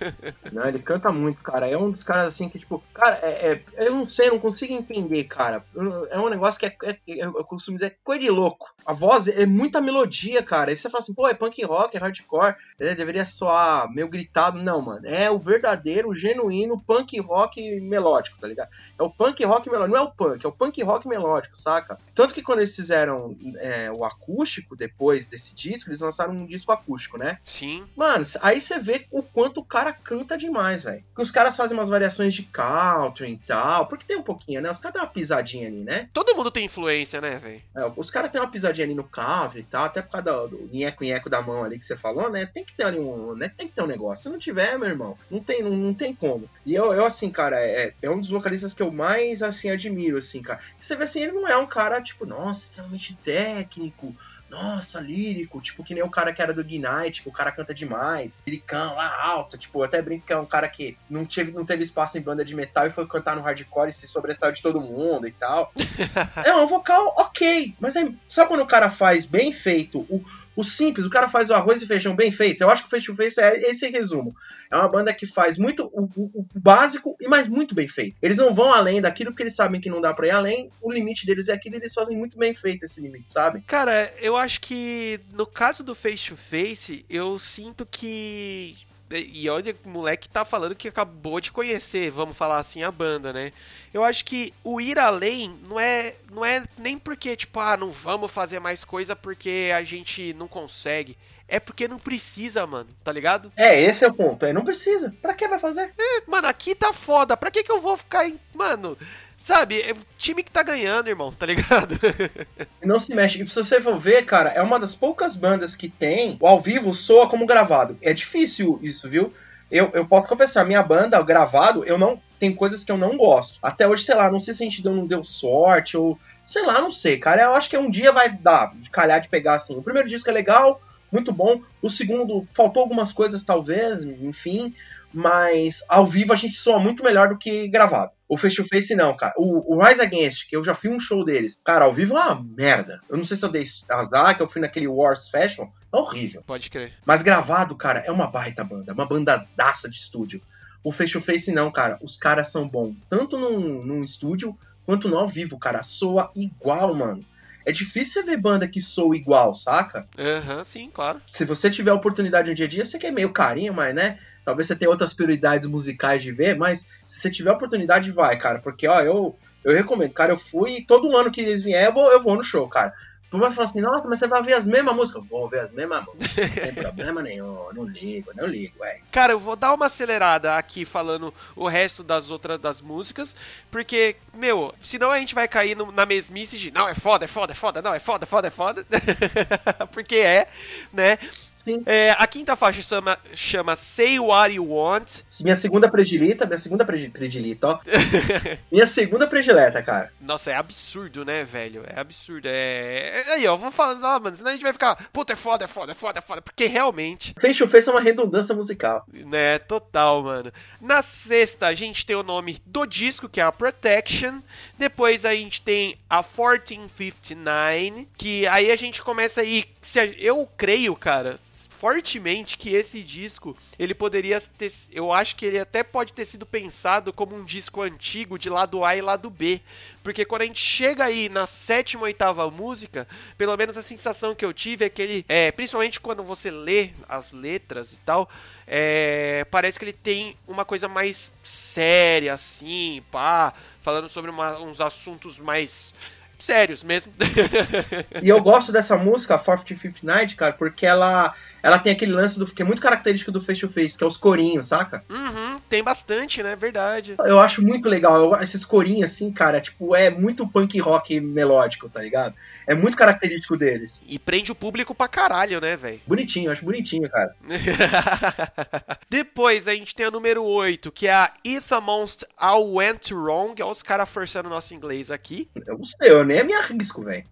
[laughs] não, ele canta muito, cara. É um dos caras assim que, tipo, cara, é, é eu não sei, não consigo entender, cara. É um negócio que é, é, eu costumo dizer, é coisa de louco. A voz é muita melodia, cara. Aí você fala assim, pô, é punk rock, é hardcore, né? deveria soar meio gritado. Não, mano. É o verdadeiro, genuíno punk rock melódico, tá ligado? É o punk rock melódico. Não é o punk, é o punk rock melódico, saca? Tanto que quando eles fizeram é, o acústico, depois desse disco, eles lançaram um disco acústico, né? Sim. Mano, aí você vê o quanto o cara canta demais, velho. Os caras fazem umas variações de country e tal, porque tem um pouquinho, né? Os caras têm uma pisadinha ali, né? Todo mundo tem influência, né, velho? É, os caras têm uma pisadinha ali no country e tal, até por causa do, nheco-nheco da mão ali que você falou, né? Tem que ter ali um, né? Tem que ter um negócio. Se não tiver, meu irmão, não tem, não, não tem como. E eu, eu assim, cara, é, é um dos vocalistas que eu mais, assim, admiro, assim, cara. Você vê assim, ele não é um cara, tipo, nossa, extremamente técnico, nossa, lírico, tipo, que nem o cara que era do Ignite, que o cara canta demais, liricão lá alto, tipo, até brinco que é um cara que não teve, não teve espaço em banda de metal e foi cantar no hardcore e se sobressaiu de todo mundo e tal. [laughs] é um vocal ok, mas é, sabe quando o cara faz bem feito o, o simples, o cara faz o arroz e feijão bem feito. Eu acho que o Face to Face é esse resumo. É uma banda que faz muito o, o, o, básico e mais muito bem feito. Eles não vão além daquilo que eles sabem que não dá pra ir além. O limite deles é aquilo e eles fazem muito bem feito esse limite, sabe? Cara, eu acho que no caso do Face to Face, eu sinto que e olha, o moleque tá falando que acabou de conhecer, vamos falar assim, a banda, né? Eu acho que o ir além não é, não é nem porque, tipo, ah, não vamos fazer mais coisa porque a gente não consegue. É porque não precisa, mano, tá ligado? É, esse é o ponto. É, não precisa. Pra que vai fazer? É, mano, aqui tá foda. Pra que que eu vou ficar em. Mano, Sabe, é o time que tá ganhando, irmão, tá ligado? [laughs] Não se mexe. E se você for ver, cara, é uma das poucas bandas que tem o ao vivo soa como gravado. É difícil isso, viu? Eu, eu posso confessar, minha banda, gravado, eu não. Tem coisas que eu não gosto. Até hoje, sei lá, não sei se a gente não deu sorte ou. Sei lá, não sei, cara. Eu acho que um dia vai dar de calhar de pegar assim. O primeiro disco é legal, muito bom. O segundo, faltou algumas coisas, talvez, enfim mas ao vivo a gente soa muito melhor do que gravado. O Face to Face não, cara. O, o, Rise Against, que eu já fui um show deles, cara, ao vivo é uma merda. Eu não sei se eu dei azar, que eu fui naquele Wars Fashion, é horrível. Pode crer. Mas gravado, cara, é uma baita banda, uma banda daça de estúdio. O Face to Face não, cara. Os caras são bons, tanto num, num estúdio quanto no ao vivo, cara. Soa igual, mano. É difícil você ver banda que soa igual, saca? Aham, uhum, sim, claro. Se você tiver a oportunidade no dia a dia, você quer meio carinho, mas, né? Talvez você tenha outras prioridades musicais de ver, mas se você tiver oportunidade, vai, cara. Porque, ó, eu, eu recomendo. Cara, eu fui, todo ano que eles vierem, eu vou, eu vou no show, cara. Por mais falar assim, nossa, mas você vai ver as mesmas músicas. Vou ver as mesmas músicas, [laughs] não tem problema nenhum, não ligo, não ligo, ué. Cara, eu vou dar uma acelerada aqui falando o resto das outras das músicas, porque, meu, senão a gente vai cair no, na mesmice de não, é foda, é foda, é foda, não, é foda, é foda, é foda. [laughs] porque é, né? Sim. É, a quinta faixa chama, chama Say What You Want. Minha segunda predileta, minha segunda predi- predileta, ó. [laughs] minha segunda predileta, cara. Nossa, é absurdo, né, velho? É absurdo. É. é- Aí, ó, vou falando, ó, mano, senão a gente vai ficar, puta, é foda, é foda, é foda, é foda. Porque realmente, Face to Face é uma redundância musical. né, total, mano. Na sexta, a gente tem o nome do disco, que é a Protection. Depois a gente tem a 1459, que aí a gente começa aí. Se a- eu creio, cara. Fortemente que esse disco ele poderia ter. Eu acho que ele até pode ter sido pensado como um disco antigo de lado A e lado B. Porque quando a gente chega aí na sétima, oitava música, pelo menos a sensação que eu tive é que ele. É, principalmente quando você lê as letras e tal, é, parece que ele tem uma coisa mais séria, assim, pá, falando sobre uma- uns assuntos mais sérios mesmo. [laughs] E eu gosto dessa música, a 1459, cara, porque ela, ela tem aquele lance do que é muito característico do Face to Face, que é os corinhos, saca? uhum, tem bastante, né? Verdade. Eu acho muito legal. esses corinhos, assim, cara, tipo, é muito punk rock melódico, tá ligado? É muito característico deles. E prende o público pra caralho, né, velho? Bonitinho, eu acho bonitinho, cara. [laughs] Depois a gente tem a número 8, que é a If Amongst All Went Wrong. Olha os caras forçando o nosso inglês aqui. Eu não sei, eu nem me arrisco, velho.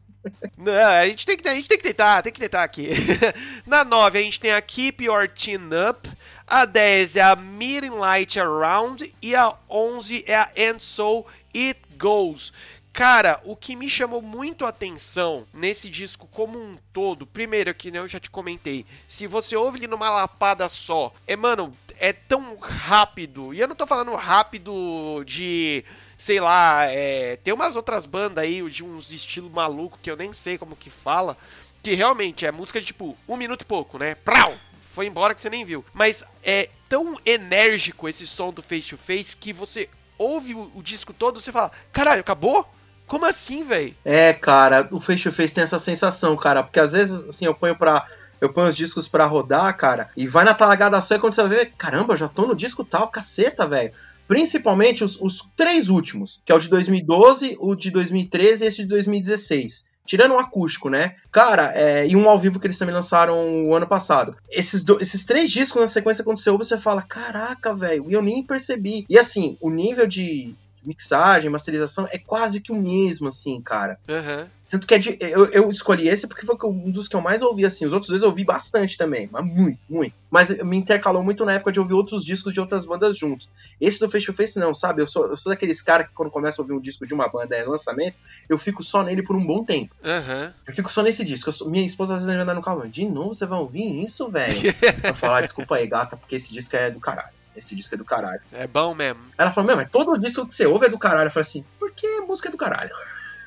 Não, a gente tem que, a gente tem que tentar, tem que tentar aqui. [laughs] Na 9 a gente tem a Keep Your Chin Up. A 10 é a Meeting Light Around. E a 11 é a And So It Goes. Cara, o que me chamou muito a atenção nesse disco como um todo, primeiro que né, eu já te comentei, se você ouve ele numa lapada só, é mano, é tão rápido. E eu não tô falando rápido de sei lá, é, tem umas outras bandas aí de uns estilos maluco que eu nem sei como que fala, que realmente é música de tipo um minuto e pouco, né? Prau! Foi embora que você nem viu. Mas é tão enérgico esse som do Face to Face que você ouve o, o disco todo você fala: caralho, acabou? Como assim, velho? É, cara, o Face to Face tem essa sensação, cara, porque às vezes, assim, eu ponho pra. Eu ponho os discos pra rodar, cara, e vai na talagada só e quando você vê, caramba, eu já tô no disco tal, caceta, velho. Principalmente os, os três últimos, que é o de 2012, o de 2013 e esse de 2016. Tirando o acústico, né? Cara, é, e um ao vivo que eles também lançaram o ano passado. Esses, do- esses três discos na sequência, quando você ouve, você fala: Caraca, velho, e eu nem percebi. E assim, o nível de mixagem, masterização é quase que o mesmo, assim, cara. Aham. Tanto que é de- eu, eu escolhi esse porque foi um dos que eu mais ouvi, assim. Os outros dois eu ouvi bastante também, mas muito, muito. Mas me intercalou muito na época de ouvir outros discos de outras bandas juntos. Esse do Face to Face não, sabe? Eu sou, eu sou daqueles caras que quando começa a ouvir um disco de uma banda é lançamento, eu fico só nele por um bom tempo. Aham. Eu fico só nesse disco. Eu minha esposa às vezes vai andar no carro, de novo você vai ouvir isso, velho? [laughs] Eu falo, ah, desculpa aí, gata, porque esse disco é do caralho. Esse disco é do caralho. É bom mesmo. Ela falou, meu, mas todo disco que você ouve é do caralho. Eu falei assim, porque música é do caralho.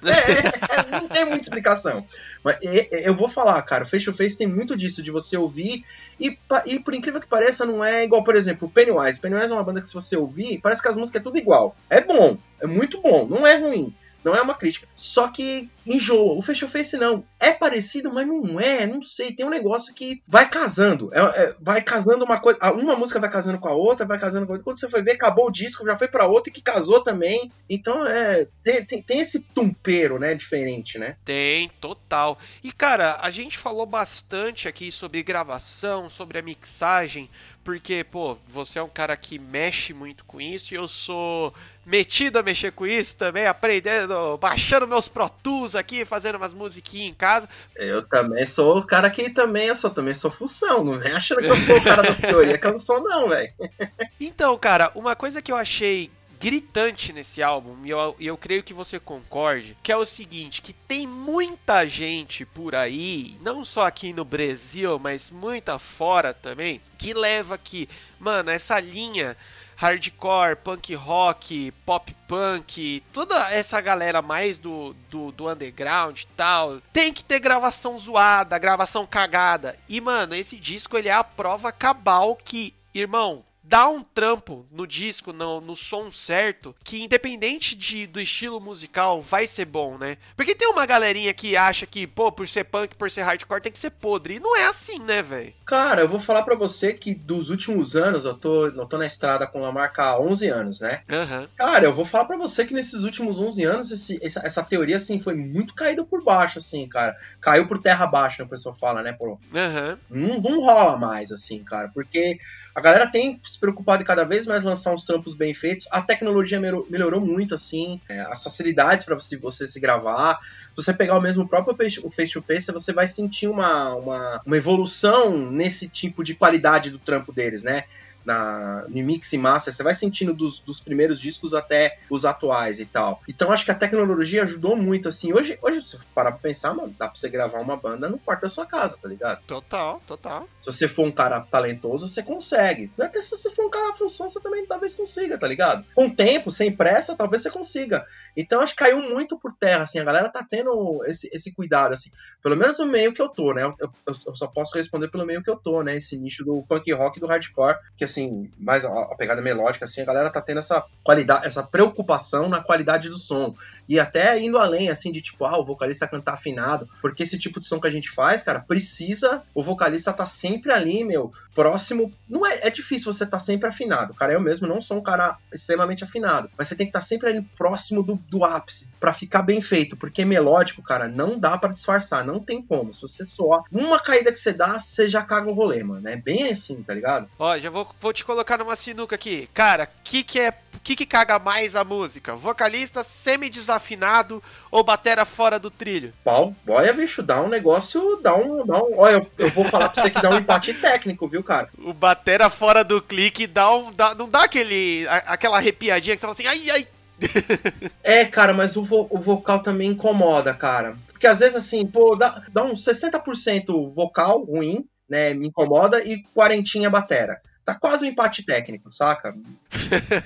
É, é, é, não tem muita explicação. Mas é, é, eu vou falar, cara, o Face to Face tem muito disso, de você ouvir. E, e por incrível que pareça, não é igual, por exemplo, o Pennywise. Pennywise é uma banda que, se você ouvir, parece que as músicas é tudo igual. É bom, é muito bom, não é ruim. Não é uma crítica. Só que enjoa. O Face to Face não. É parecido, mas não é. Não sei. Tem um negócio que vai casando. É- é- vai casando uma coisa. Uma música vai casando com a outra, vai casando com a outra. Quando você foi ver, acabou o disco, já foi pra outra que casou também. Então é. Tem, tem, tem esse tumpeiro, né? Diferente, né? Tem, total. E cara, a gente falou bastante aqui sobre gravação, sobre a mixagem, porque, pô, você é um cara que mexe muito com isso e eu sou metido a mexer com isso também, aprendendo, baixando meus Pro Tools aqui, fazendo umas musiquinhas em casa. Eu também sou o cara que também eu sou, também sou função. Não vem achando que eu sou o cara das teorias, que eu não sou, não, velho. [laughs] Então, cara, uma coisa que eu achei gritante nesse álbum, e eu, eu creio que você concorde, que é o seguinte, que tem muita gente por aí, não só aqui no Brasil, mas muita fora também, que leva que, mano, essa linha hardcore, punk rock, pop punk, toda essa galera mais do, do, do underground e tal, tem que ter gravação zoada, gravação cagada. E, mano, esse disco ele é a prova cabal que, irmão, dá um trampo no disco, no, no som certo, que independente de, do estilo musical, vai ser bom, né? Porque tem uma galerinha que acha que, pô, por ser punk, por ser hardcore, tem que ser podre. E não é assim, né, velho? Cara, eu vou falar para você que dos últimos anos, eu tô, eu tô na estrada com a marca há 11 anos, né? Uhum. Cara, eu vou falar para você que nesses últimos 11 anos, esse, essa, essa, teoria, assim, foi muito caída por baixo, assim, cara. Caiu por terra baixa, né, o pessoal fala, né, pô? Uhum. Não, não rola mais, assim, cara, porque a galera tem se preocupado em cada vez mais lançar uns trampos bem feitos. A tecnologia melhorou muito, assim, é, as facilidades para você, você se gravar. Você pegar o mesmo próprio face-to-face, você vai sentir uma, uma, uma evolução nesse tipo de qualidade do trampo deles, né? Na, no mix e master, você vai sentindo dos, dos primeiros discos até os atuais e tal. Então acho que a tecnologia ajudou muito, assim. Hoje, hoje se você parar pra pensar, mano, dá pra você gravar uma banda no quarto da sua casa, tá ligado? Total, total. Se você for um cara talentoso, você consegue. Até se você for um cara função, você também talvez consiga, tá ligado? Com tempo, sem pressa, talvez você consiga. Então acho que caiu muito por terra, assim, a galera tá tendo esse, esse cuidado, assim. Pelo menos no meio que eu tô, né? Eu, eu, eu só posso responder pelo meio que eu tô, né? Esse nicho do punk rock e do hardcore, que assim, assim, mais a, a, pegada melódica, assim, a galera tá tendo essa qualidade, essa preocupação na qualidade do som. E até indo além, assim, de tipo, ah, o vocalista cantar afinado, porque esse tipo de som que a gente faz, cara, precisa o vocalista tá sempre ali, meu, próximo. Não é, é difícil você estar tá sempre afinado. Cara, eu mesmo não sou um cara extremamente afinado, mas você tem que estar tá sempre ali próximo do, do ápice para ficar bem feito, porque melódico, cara, não dá para disfarçar, não tem como. Se você soar uma caída que você dá, você já caga o rolê, mano. É bem assim, tá ligado? Ó, já vou, vou te colocar numa sinuca aqui. Cara, o que que é, que que caga mais a música? Vocalista semi-desafinado ou batera fora do trilho? Pau, olha, bicho, dá um negócio, dá um, dá um olha, eu, eu vou falar pra você que dá um empate técnico, viu, cara? O batera fora do clique dá um, dá, não dá aquele, aquela arrepiadinha que você fala assim, ai, ai. [laughs] é, cara, mas o, vo, o vocal também incomoda, cara. Porque às vezes, assim, pô, dá, dá uns 60% vocal ruim, né, me incomoda, e quarentinha batera tá quase um empate técnico, saca?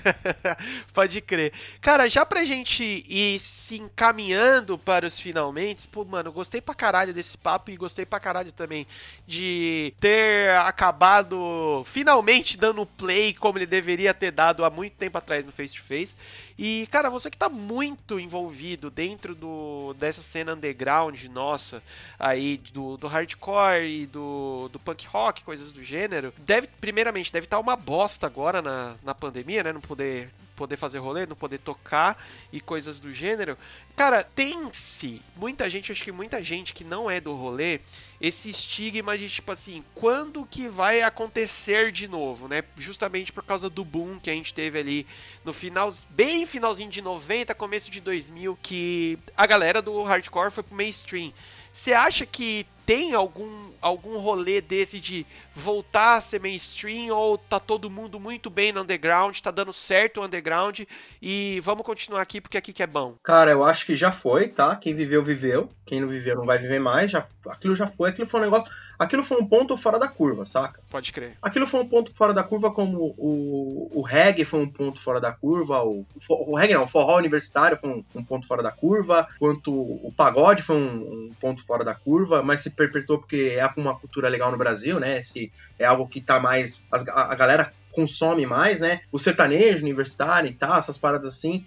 [laughs] Pode crer. Cara, já pra gente ir se encaminhando para os finalmente, pô, mano, gostei pra caralho desse papo e gostei pra caralho também de ter acabado finalmente dando play como ele deveria ter dado há muito tempo atrás no Face to Face. E, cara, você que tá muito envolvido dentro do, dessa cena underground nossa, aí, do, do hardcore e do, do punk rock, coisas do gênero, deve, primeiramente, deve estar tá uma bosta agora na, na pandemia, né? Não poder poder fazer rolê, não poder tocar e coisas do gênero. Cara, tem-se muita gente, acho que muita gente que não é do rolê, esse estigma de tipo assim, quando que vai acontecer de novo, né? Justamente por causa do boom que a gente teve ali no final, bem finalzinho de 90, começo de 2000, que a galera do hardcore foi pro mainstream. Você acha que tem algum, algum rolê desse de voltar a ser mainstream ou tá todo mundo muito bem no underground, tá dando certo o underground e vamos continuar aqui porque aqui que é bom? Cara, eu acho que já foi, tá? Quem viveu, viveu. Quem não viveu não vai viver mais. Já, aquilo já foi, aquilo foi um negócio. Aquilo foi um ponto fora da curva, saca? Pode crer. Aquilo foi um ponto fora da curva, como o, o reggae foi um ponto fora da curva, o, o reggae não, o forró universitário foi um, um ponto fora da curva, quanto o pagode foi um, um ponto fora da curva, mas se perpetuou porque é uma cultura legal no Brasil, né? Se é algo que tá mais. A, a galera consome mais, né? O sertanejo universitário e tal, essas paradas assim.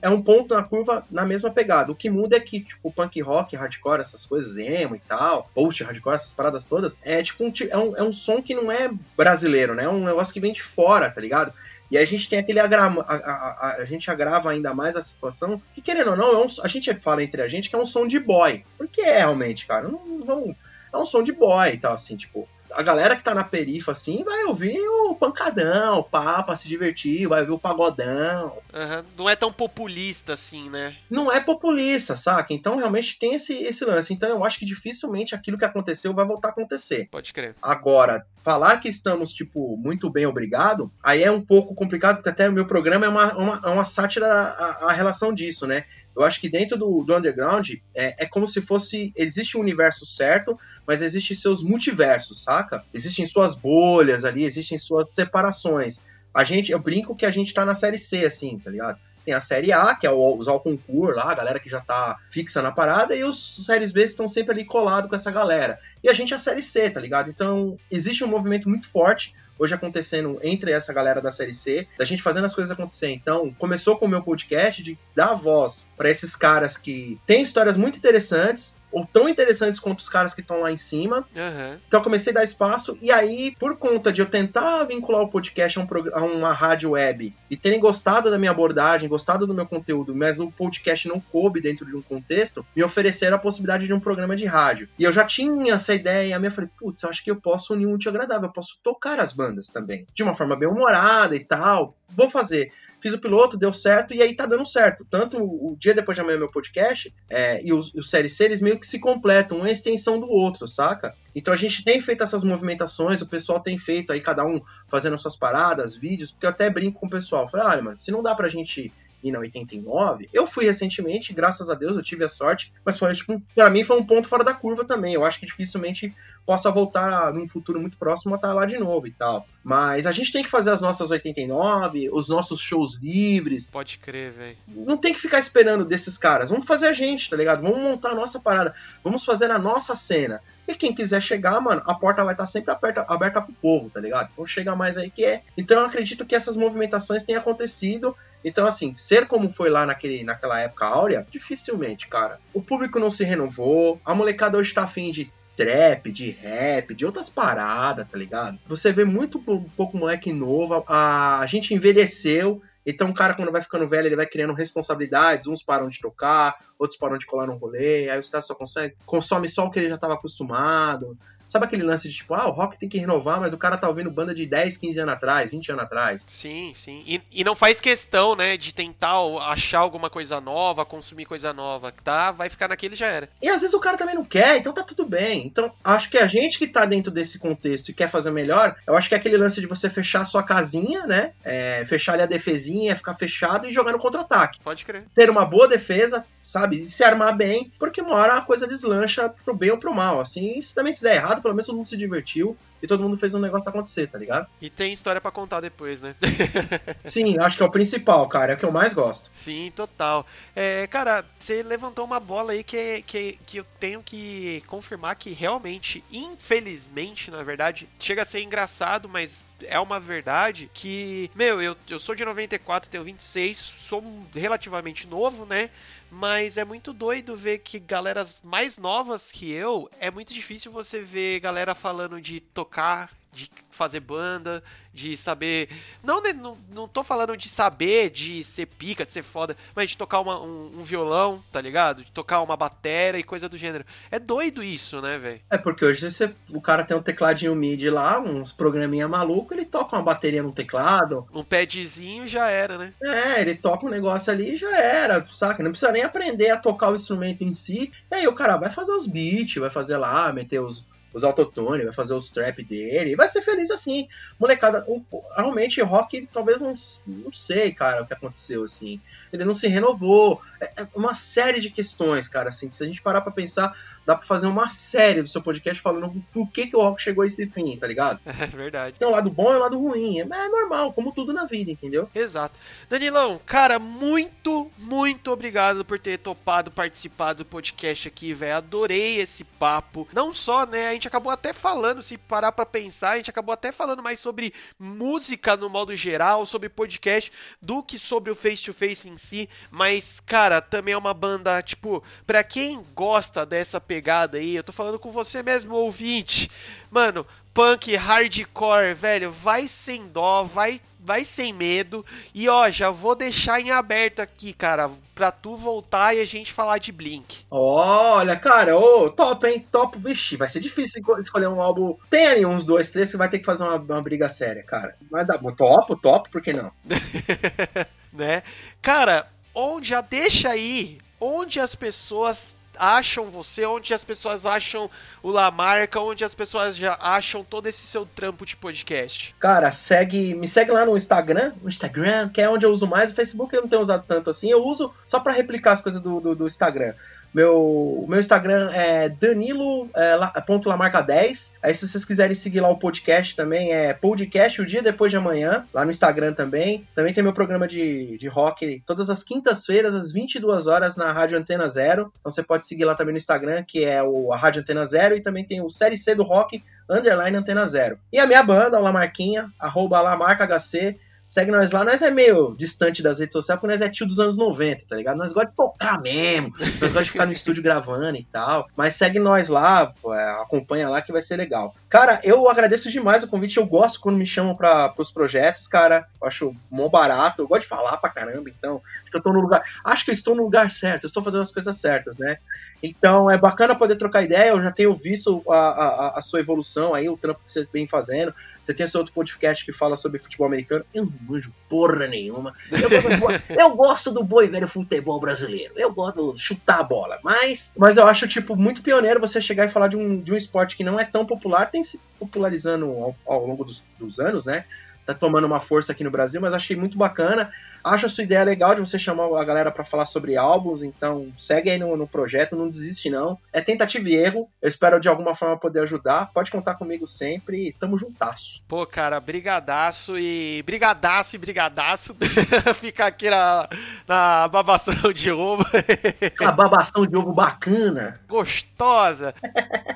É um ponto na curva na mesma pegada. O que muda é que, tipo, punk rock, hardcore, essas coisas, emo e tal, post hardcore, essas paradas todas, é tipo um, é um, é um som que não é brasileiro, né? É um negócio que vem de fora, tá ligado? E a gente tem aquele agrama, a, a, a, a, gente agrava ainda mais a situação, que querendo ou não, é um, a gente fala entre a gente que é um som de boy. Porque é realmente, cara. Não, não, é um som de boy e tal, assim, tipo a galera que tá na perifa, assim, vai ouvir o pancadão, o papo, se divertir, vai ouvir o pagodão. Uhum. Não é tão populista assim, né? Não é populista, saca? Então realmente tem esse, esse lance. Então eu acho que dificilmente aquilo que aconteceu vai voltar a acontecer. Pode crer. Agora, falar que estamos, tipo, muito bem obrigado, aí é um pouco complicado, porque até o meu programa é uma, uma, é uma sátira a, a relação disso, né? Eu acho que dentro do, do underground é, é, como se fosse. Existe um universo certo, mas existem seus multiversos, saca? Existem suas bolhas ali, existem suas separações. A gente, eu brinco que a gente tá na série C, assim, tá ligado? Tem a série A, que é o, os concurso lá, a galera que já tá fixa na parada, e os séries B estão sempre ali colados com essa galera. E a gente é a série C, tá ligado? Então, existe um movimento muito forte hoje acontecendo entre essa galera da Série C, da gente fazendo as coisas acontecer. Então, começou com o meu podcast de dar voz para esses caras que têm histórias muito interessantes, ou tão interessantes quanto os caras que estão lá em cima. Uhum. Então eu comecei a dar espaço, e aí, por conta de eu tentar vincular o podcast a, um a, uma rádio web e terem gostado da minha abordagem, gostado do meu conteúdo, mas o podcast não coube dentro de um contexto, me ofereceram a possibilidade de um programa de rádio. E eu já tinha essa ideia, e a minha falei, putz, acho que eu posso unir um útil agradável, eu posso tocar as bandas também, de uma forma bem humorada e tal. Vou fazer fiz o piloto, deu certo, e aí tá dando certo. Tanto o dia depois de amanhã meu podcast é, e os, os séries C, eles meio que se completam, uma extensão do outro, saca? Então a gente tem feito essas movimentações, o pessoal tem feito aí, cada um fazendo suas paradas, vídeos, porque eu até brinco com o pessoal. Falei, olha, mano, se não dá pra gente ir na 89. Eu fui recentemente, graças a Deus, eu tive a sorte, mas foi, tipo, pra mim foi um ponto fora da curva também. Eu acho que dificilmente possa voltar num futuro muito próximo a estar lá de novo e tal. Mas a gente tem que fazer as nossas 89, os nossos shows livres. Pode crer, velho. Não tem que ficar esperando desses caras. Vamos fazer a gente, tá ligado? Vamos montar a nossa parada. Vamos fazer a nossa cena. E quem quiser chegar, mano, a porta vai estar sempre aberta, aberta pro povo, tá ligado? Vamos chegar mais aí que é. Então eu acredito que essas movimentações têm acontecido. Então, assim, ser como foi lá naquele, naquela época áurea, dificilmente, cara. O público não se renovou, a molecada hoje tá afim de trap, de rap, de outras paradas, tá ligado? Você vê muito pouco moleque novo, a, a gente envelheceu, então o cara quando vai ficando velho, ele vai criando responsabilidades, uns param de tocar, outros param de colar no rolê, aí os caras só conseguem, consome só o que ele já estava acostumado. Sabe aquele lance de tipo, ah, o rock tem que renovar, mas o cara tá ouvindo banda de 10, 15 anos atrás, 20 anos atrás. Sim, sim. E, e não faz questão, né, de tentar achar alguma coisa nova, consumir coisa nova. Tá, vai ficar naquele já era. E às vezes o cara também não quer, então tá tudo bem. Então, acho que a gente que tá dentro desse contexto e quer fazer melhor, eu acho que é aquele lance de você fechar a sua casinha, né? É, fechar ali a defesinha, ficar fechado e jogar no contra-ataque. Pode crer. Ter uma boa defesa, sabe? E se armar bem, porque uma hora a coisa deslancha pro bem ou pro mal. Assim, se também se der errado, pelo menos todo mundo se divertiu e todo mundo fez um negócio acontecer, tá ligado? E tem história para contar depois, né? [laughs] Sim, acho que é o principal, cara. É o que eu mais gosto. Sim, total. É, cara, você levantou uma bola aí que, que, que eu tenho que confirmar que realmente, infelizmente, na verdade, chega a ser engraçado, mas é uma verdade que, meu, eu, eu sou de 94, tenho 26, sou relativamente novo, né? Mas é muito doido ver que galeras mais novas que eu, é muito difícil você ver galera falando de tocar, de fazer banda, de saber. Não, não, não tô falando de saber, de ser pica, de ser foda, mas de tocar uma, um, um, violão, tá ligado? De tocar uma bateria e coisa do gênero. É doido isso, né, velho? É porque hoje você, o cara tem um tecladinho MIDI lá, uns programinha maluco, ele toca uma bateria no teclado. Um padzinho já era, né? É, ele toca um negócio ali e já era, saca? Não precisa nem aprender a tocar o instrumento em si. E aí o cara vai fazer os beats, vai fazer lá, meter os os autotune, vai fazer os trap dele, vai ser feliz assim. Molecada, realmente rock, talvez não, não sei, cara, o que aconteceu, assim. Ele não se renovou. É, é uma série de questões, cara, assim, que se a gente parar pra pensar, dá pra fazer uma série do seu podcast falando por que, que o rock chegou a esse fim, tá ligado? [laughs] É verdade. Tem o lado bom e o lado ruim. É, é normal, como tudo na vida, entendeu? Exato. Danilão, cara, muito, muito obrigado por ter topado participar do podcast aqui, velho. Adorei esse papo. Não só, né, a gente acabou até falando, se parar pra pensar, a gente acabou até falando mais sobre música no modo geral, sobre podcast, do que sobre o face-to-face -face em si. Mas, cara, também é uma banda, tipo, pra quem gosta dessa pegada aí, eu tô falando com você mesmo, ouvinte. Mano, punk hardcore, velho, vai sem dó, vai vai sem medo. E ó, já vou deixar em aberto aqui, cara, pra tu voltar e a gente falar de Blink. Olha, cara, ô, top, hein? Top, vixi, vai ser difícil escolher um álbum. Tem ali uns dois, três que vai ter que fazer uma, uma briga séria, cara. Mas dá, top, top, por que não? [laughs] né? Cara, onde já deixa aí onde as pessoas acham você, onde as pessoas acham o Lamarca, onde as pessoas já acham todo esse seu trampo de podcast? Cara, segue, me segue lá no Instagram, no Instagram, que é onde eu uso mais. O Facebook eu não tenho usado tanto assim, eu uso só para replicar as coisas do, do, do Instagram. Meu, meu Instagram é danilo.lamarca10. É, Aí se vocês quiserem seguir lá o podcast também, é podcast o dia depois de amanhã, lá no Instagram também. Também tem meu programa de, de rock todas as quintas-feiras, às 22 horas, na Rádio Antena Zero. Então você pode seguir lá também no Instagram, que é o, a Rádio Antena Zero, e também tem o Série C do Rock underline antena zero. E a minha banda, o Lamarquinha, arroba lamarcahc, Segue nós lá, nós é meio distante das redes sociais, porque nós é tio dos anos 90, tá ligado? Nós gostamos de tocar mesmo, nós gostamos de ficar no [laughs] estúdio gravando e tal. Mas segue nós lá, é, acompanha lá que vai ser legal. Cara, eu agradeço demais o convite, eu gosto quando me chamam para os projetos, cara. Eu acho mó barato, eu gosto de falar pra caramba, então eu tô no lugar. Acho que eu estou no lugar certo, eu estou fazendo as coisas certas, né? Então é bacana poder trocar ideia. Eu já tenho visto a, a, a, sua evolução aí, o trampo que você vem fazendo. Você tem seu outro podcast que fala sobre futebol americano. Eu não manjo porra nenhuma. Eu, eu gosto do boi velho futebol brasileiro. Eu gosto de chutar a bola. Mas, mas eu acho, tipo, muito pioneiro você chegar e falar de um, de um esporte que não é tão popular, tem se popularizando ao, ao longo dos, dos anos, né? Tá tomando uma força aqui no Brasil, mas achei muito bacana. Acho a sua ideia legal de você chamar a galera para falar sobre álbuns, então segue aí no, no, projeto, não desiste não. É tentativa e erro, eu espero de alguma forma poder ajudar. Pode contar comigo sempre, tamo juntasso. Pô, cara, brigadaço e brigadaço e brigadaço. [laughs] Fica aqui na, na babação de ovo. [laughs] a babação de ovo bacana. Gostosa.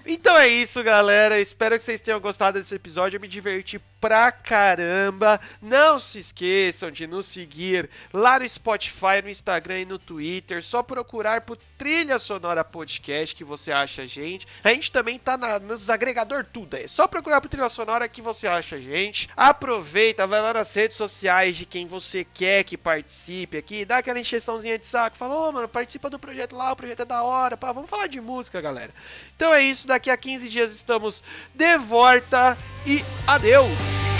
Então é isso, galera. Espero que vocês tenham gostado desse episódio. Eu me diverti pra caramba. Não se esqueçam de nos seguir lá no Spotify, no Instagram e no Twitter. Só procurar por Trilha Sonora Podcast que você acha a gente. A gente também tá na, nos agregador tudo. É só procurar por Trilha Sonora que você acha a gente. Aproveita, vai lá nas redes sociais de quem você quer que participe aqui. Dá aquela encheçãozinha de saco. Fala, ô oh, mano, participa do projeto lá, o projeto é da hora. Pá, vamos falar de música, galera. Então é isso. Daqui a 15 dias estamos de volta e adeus!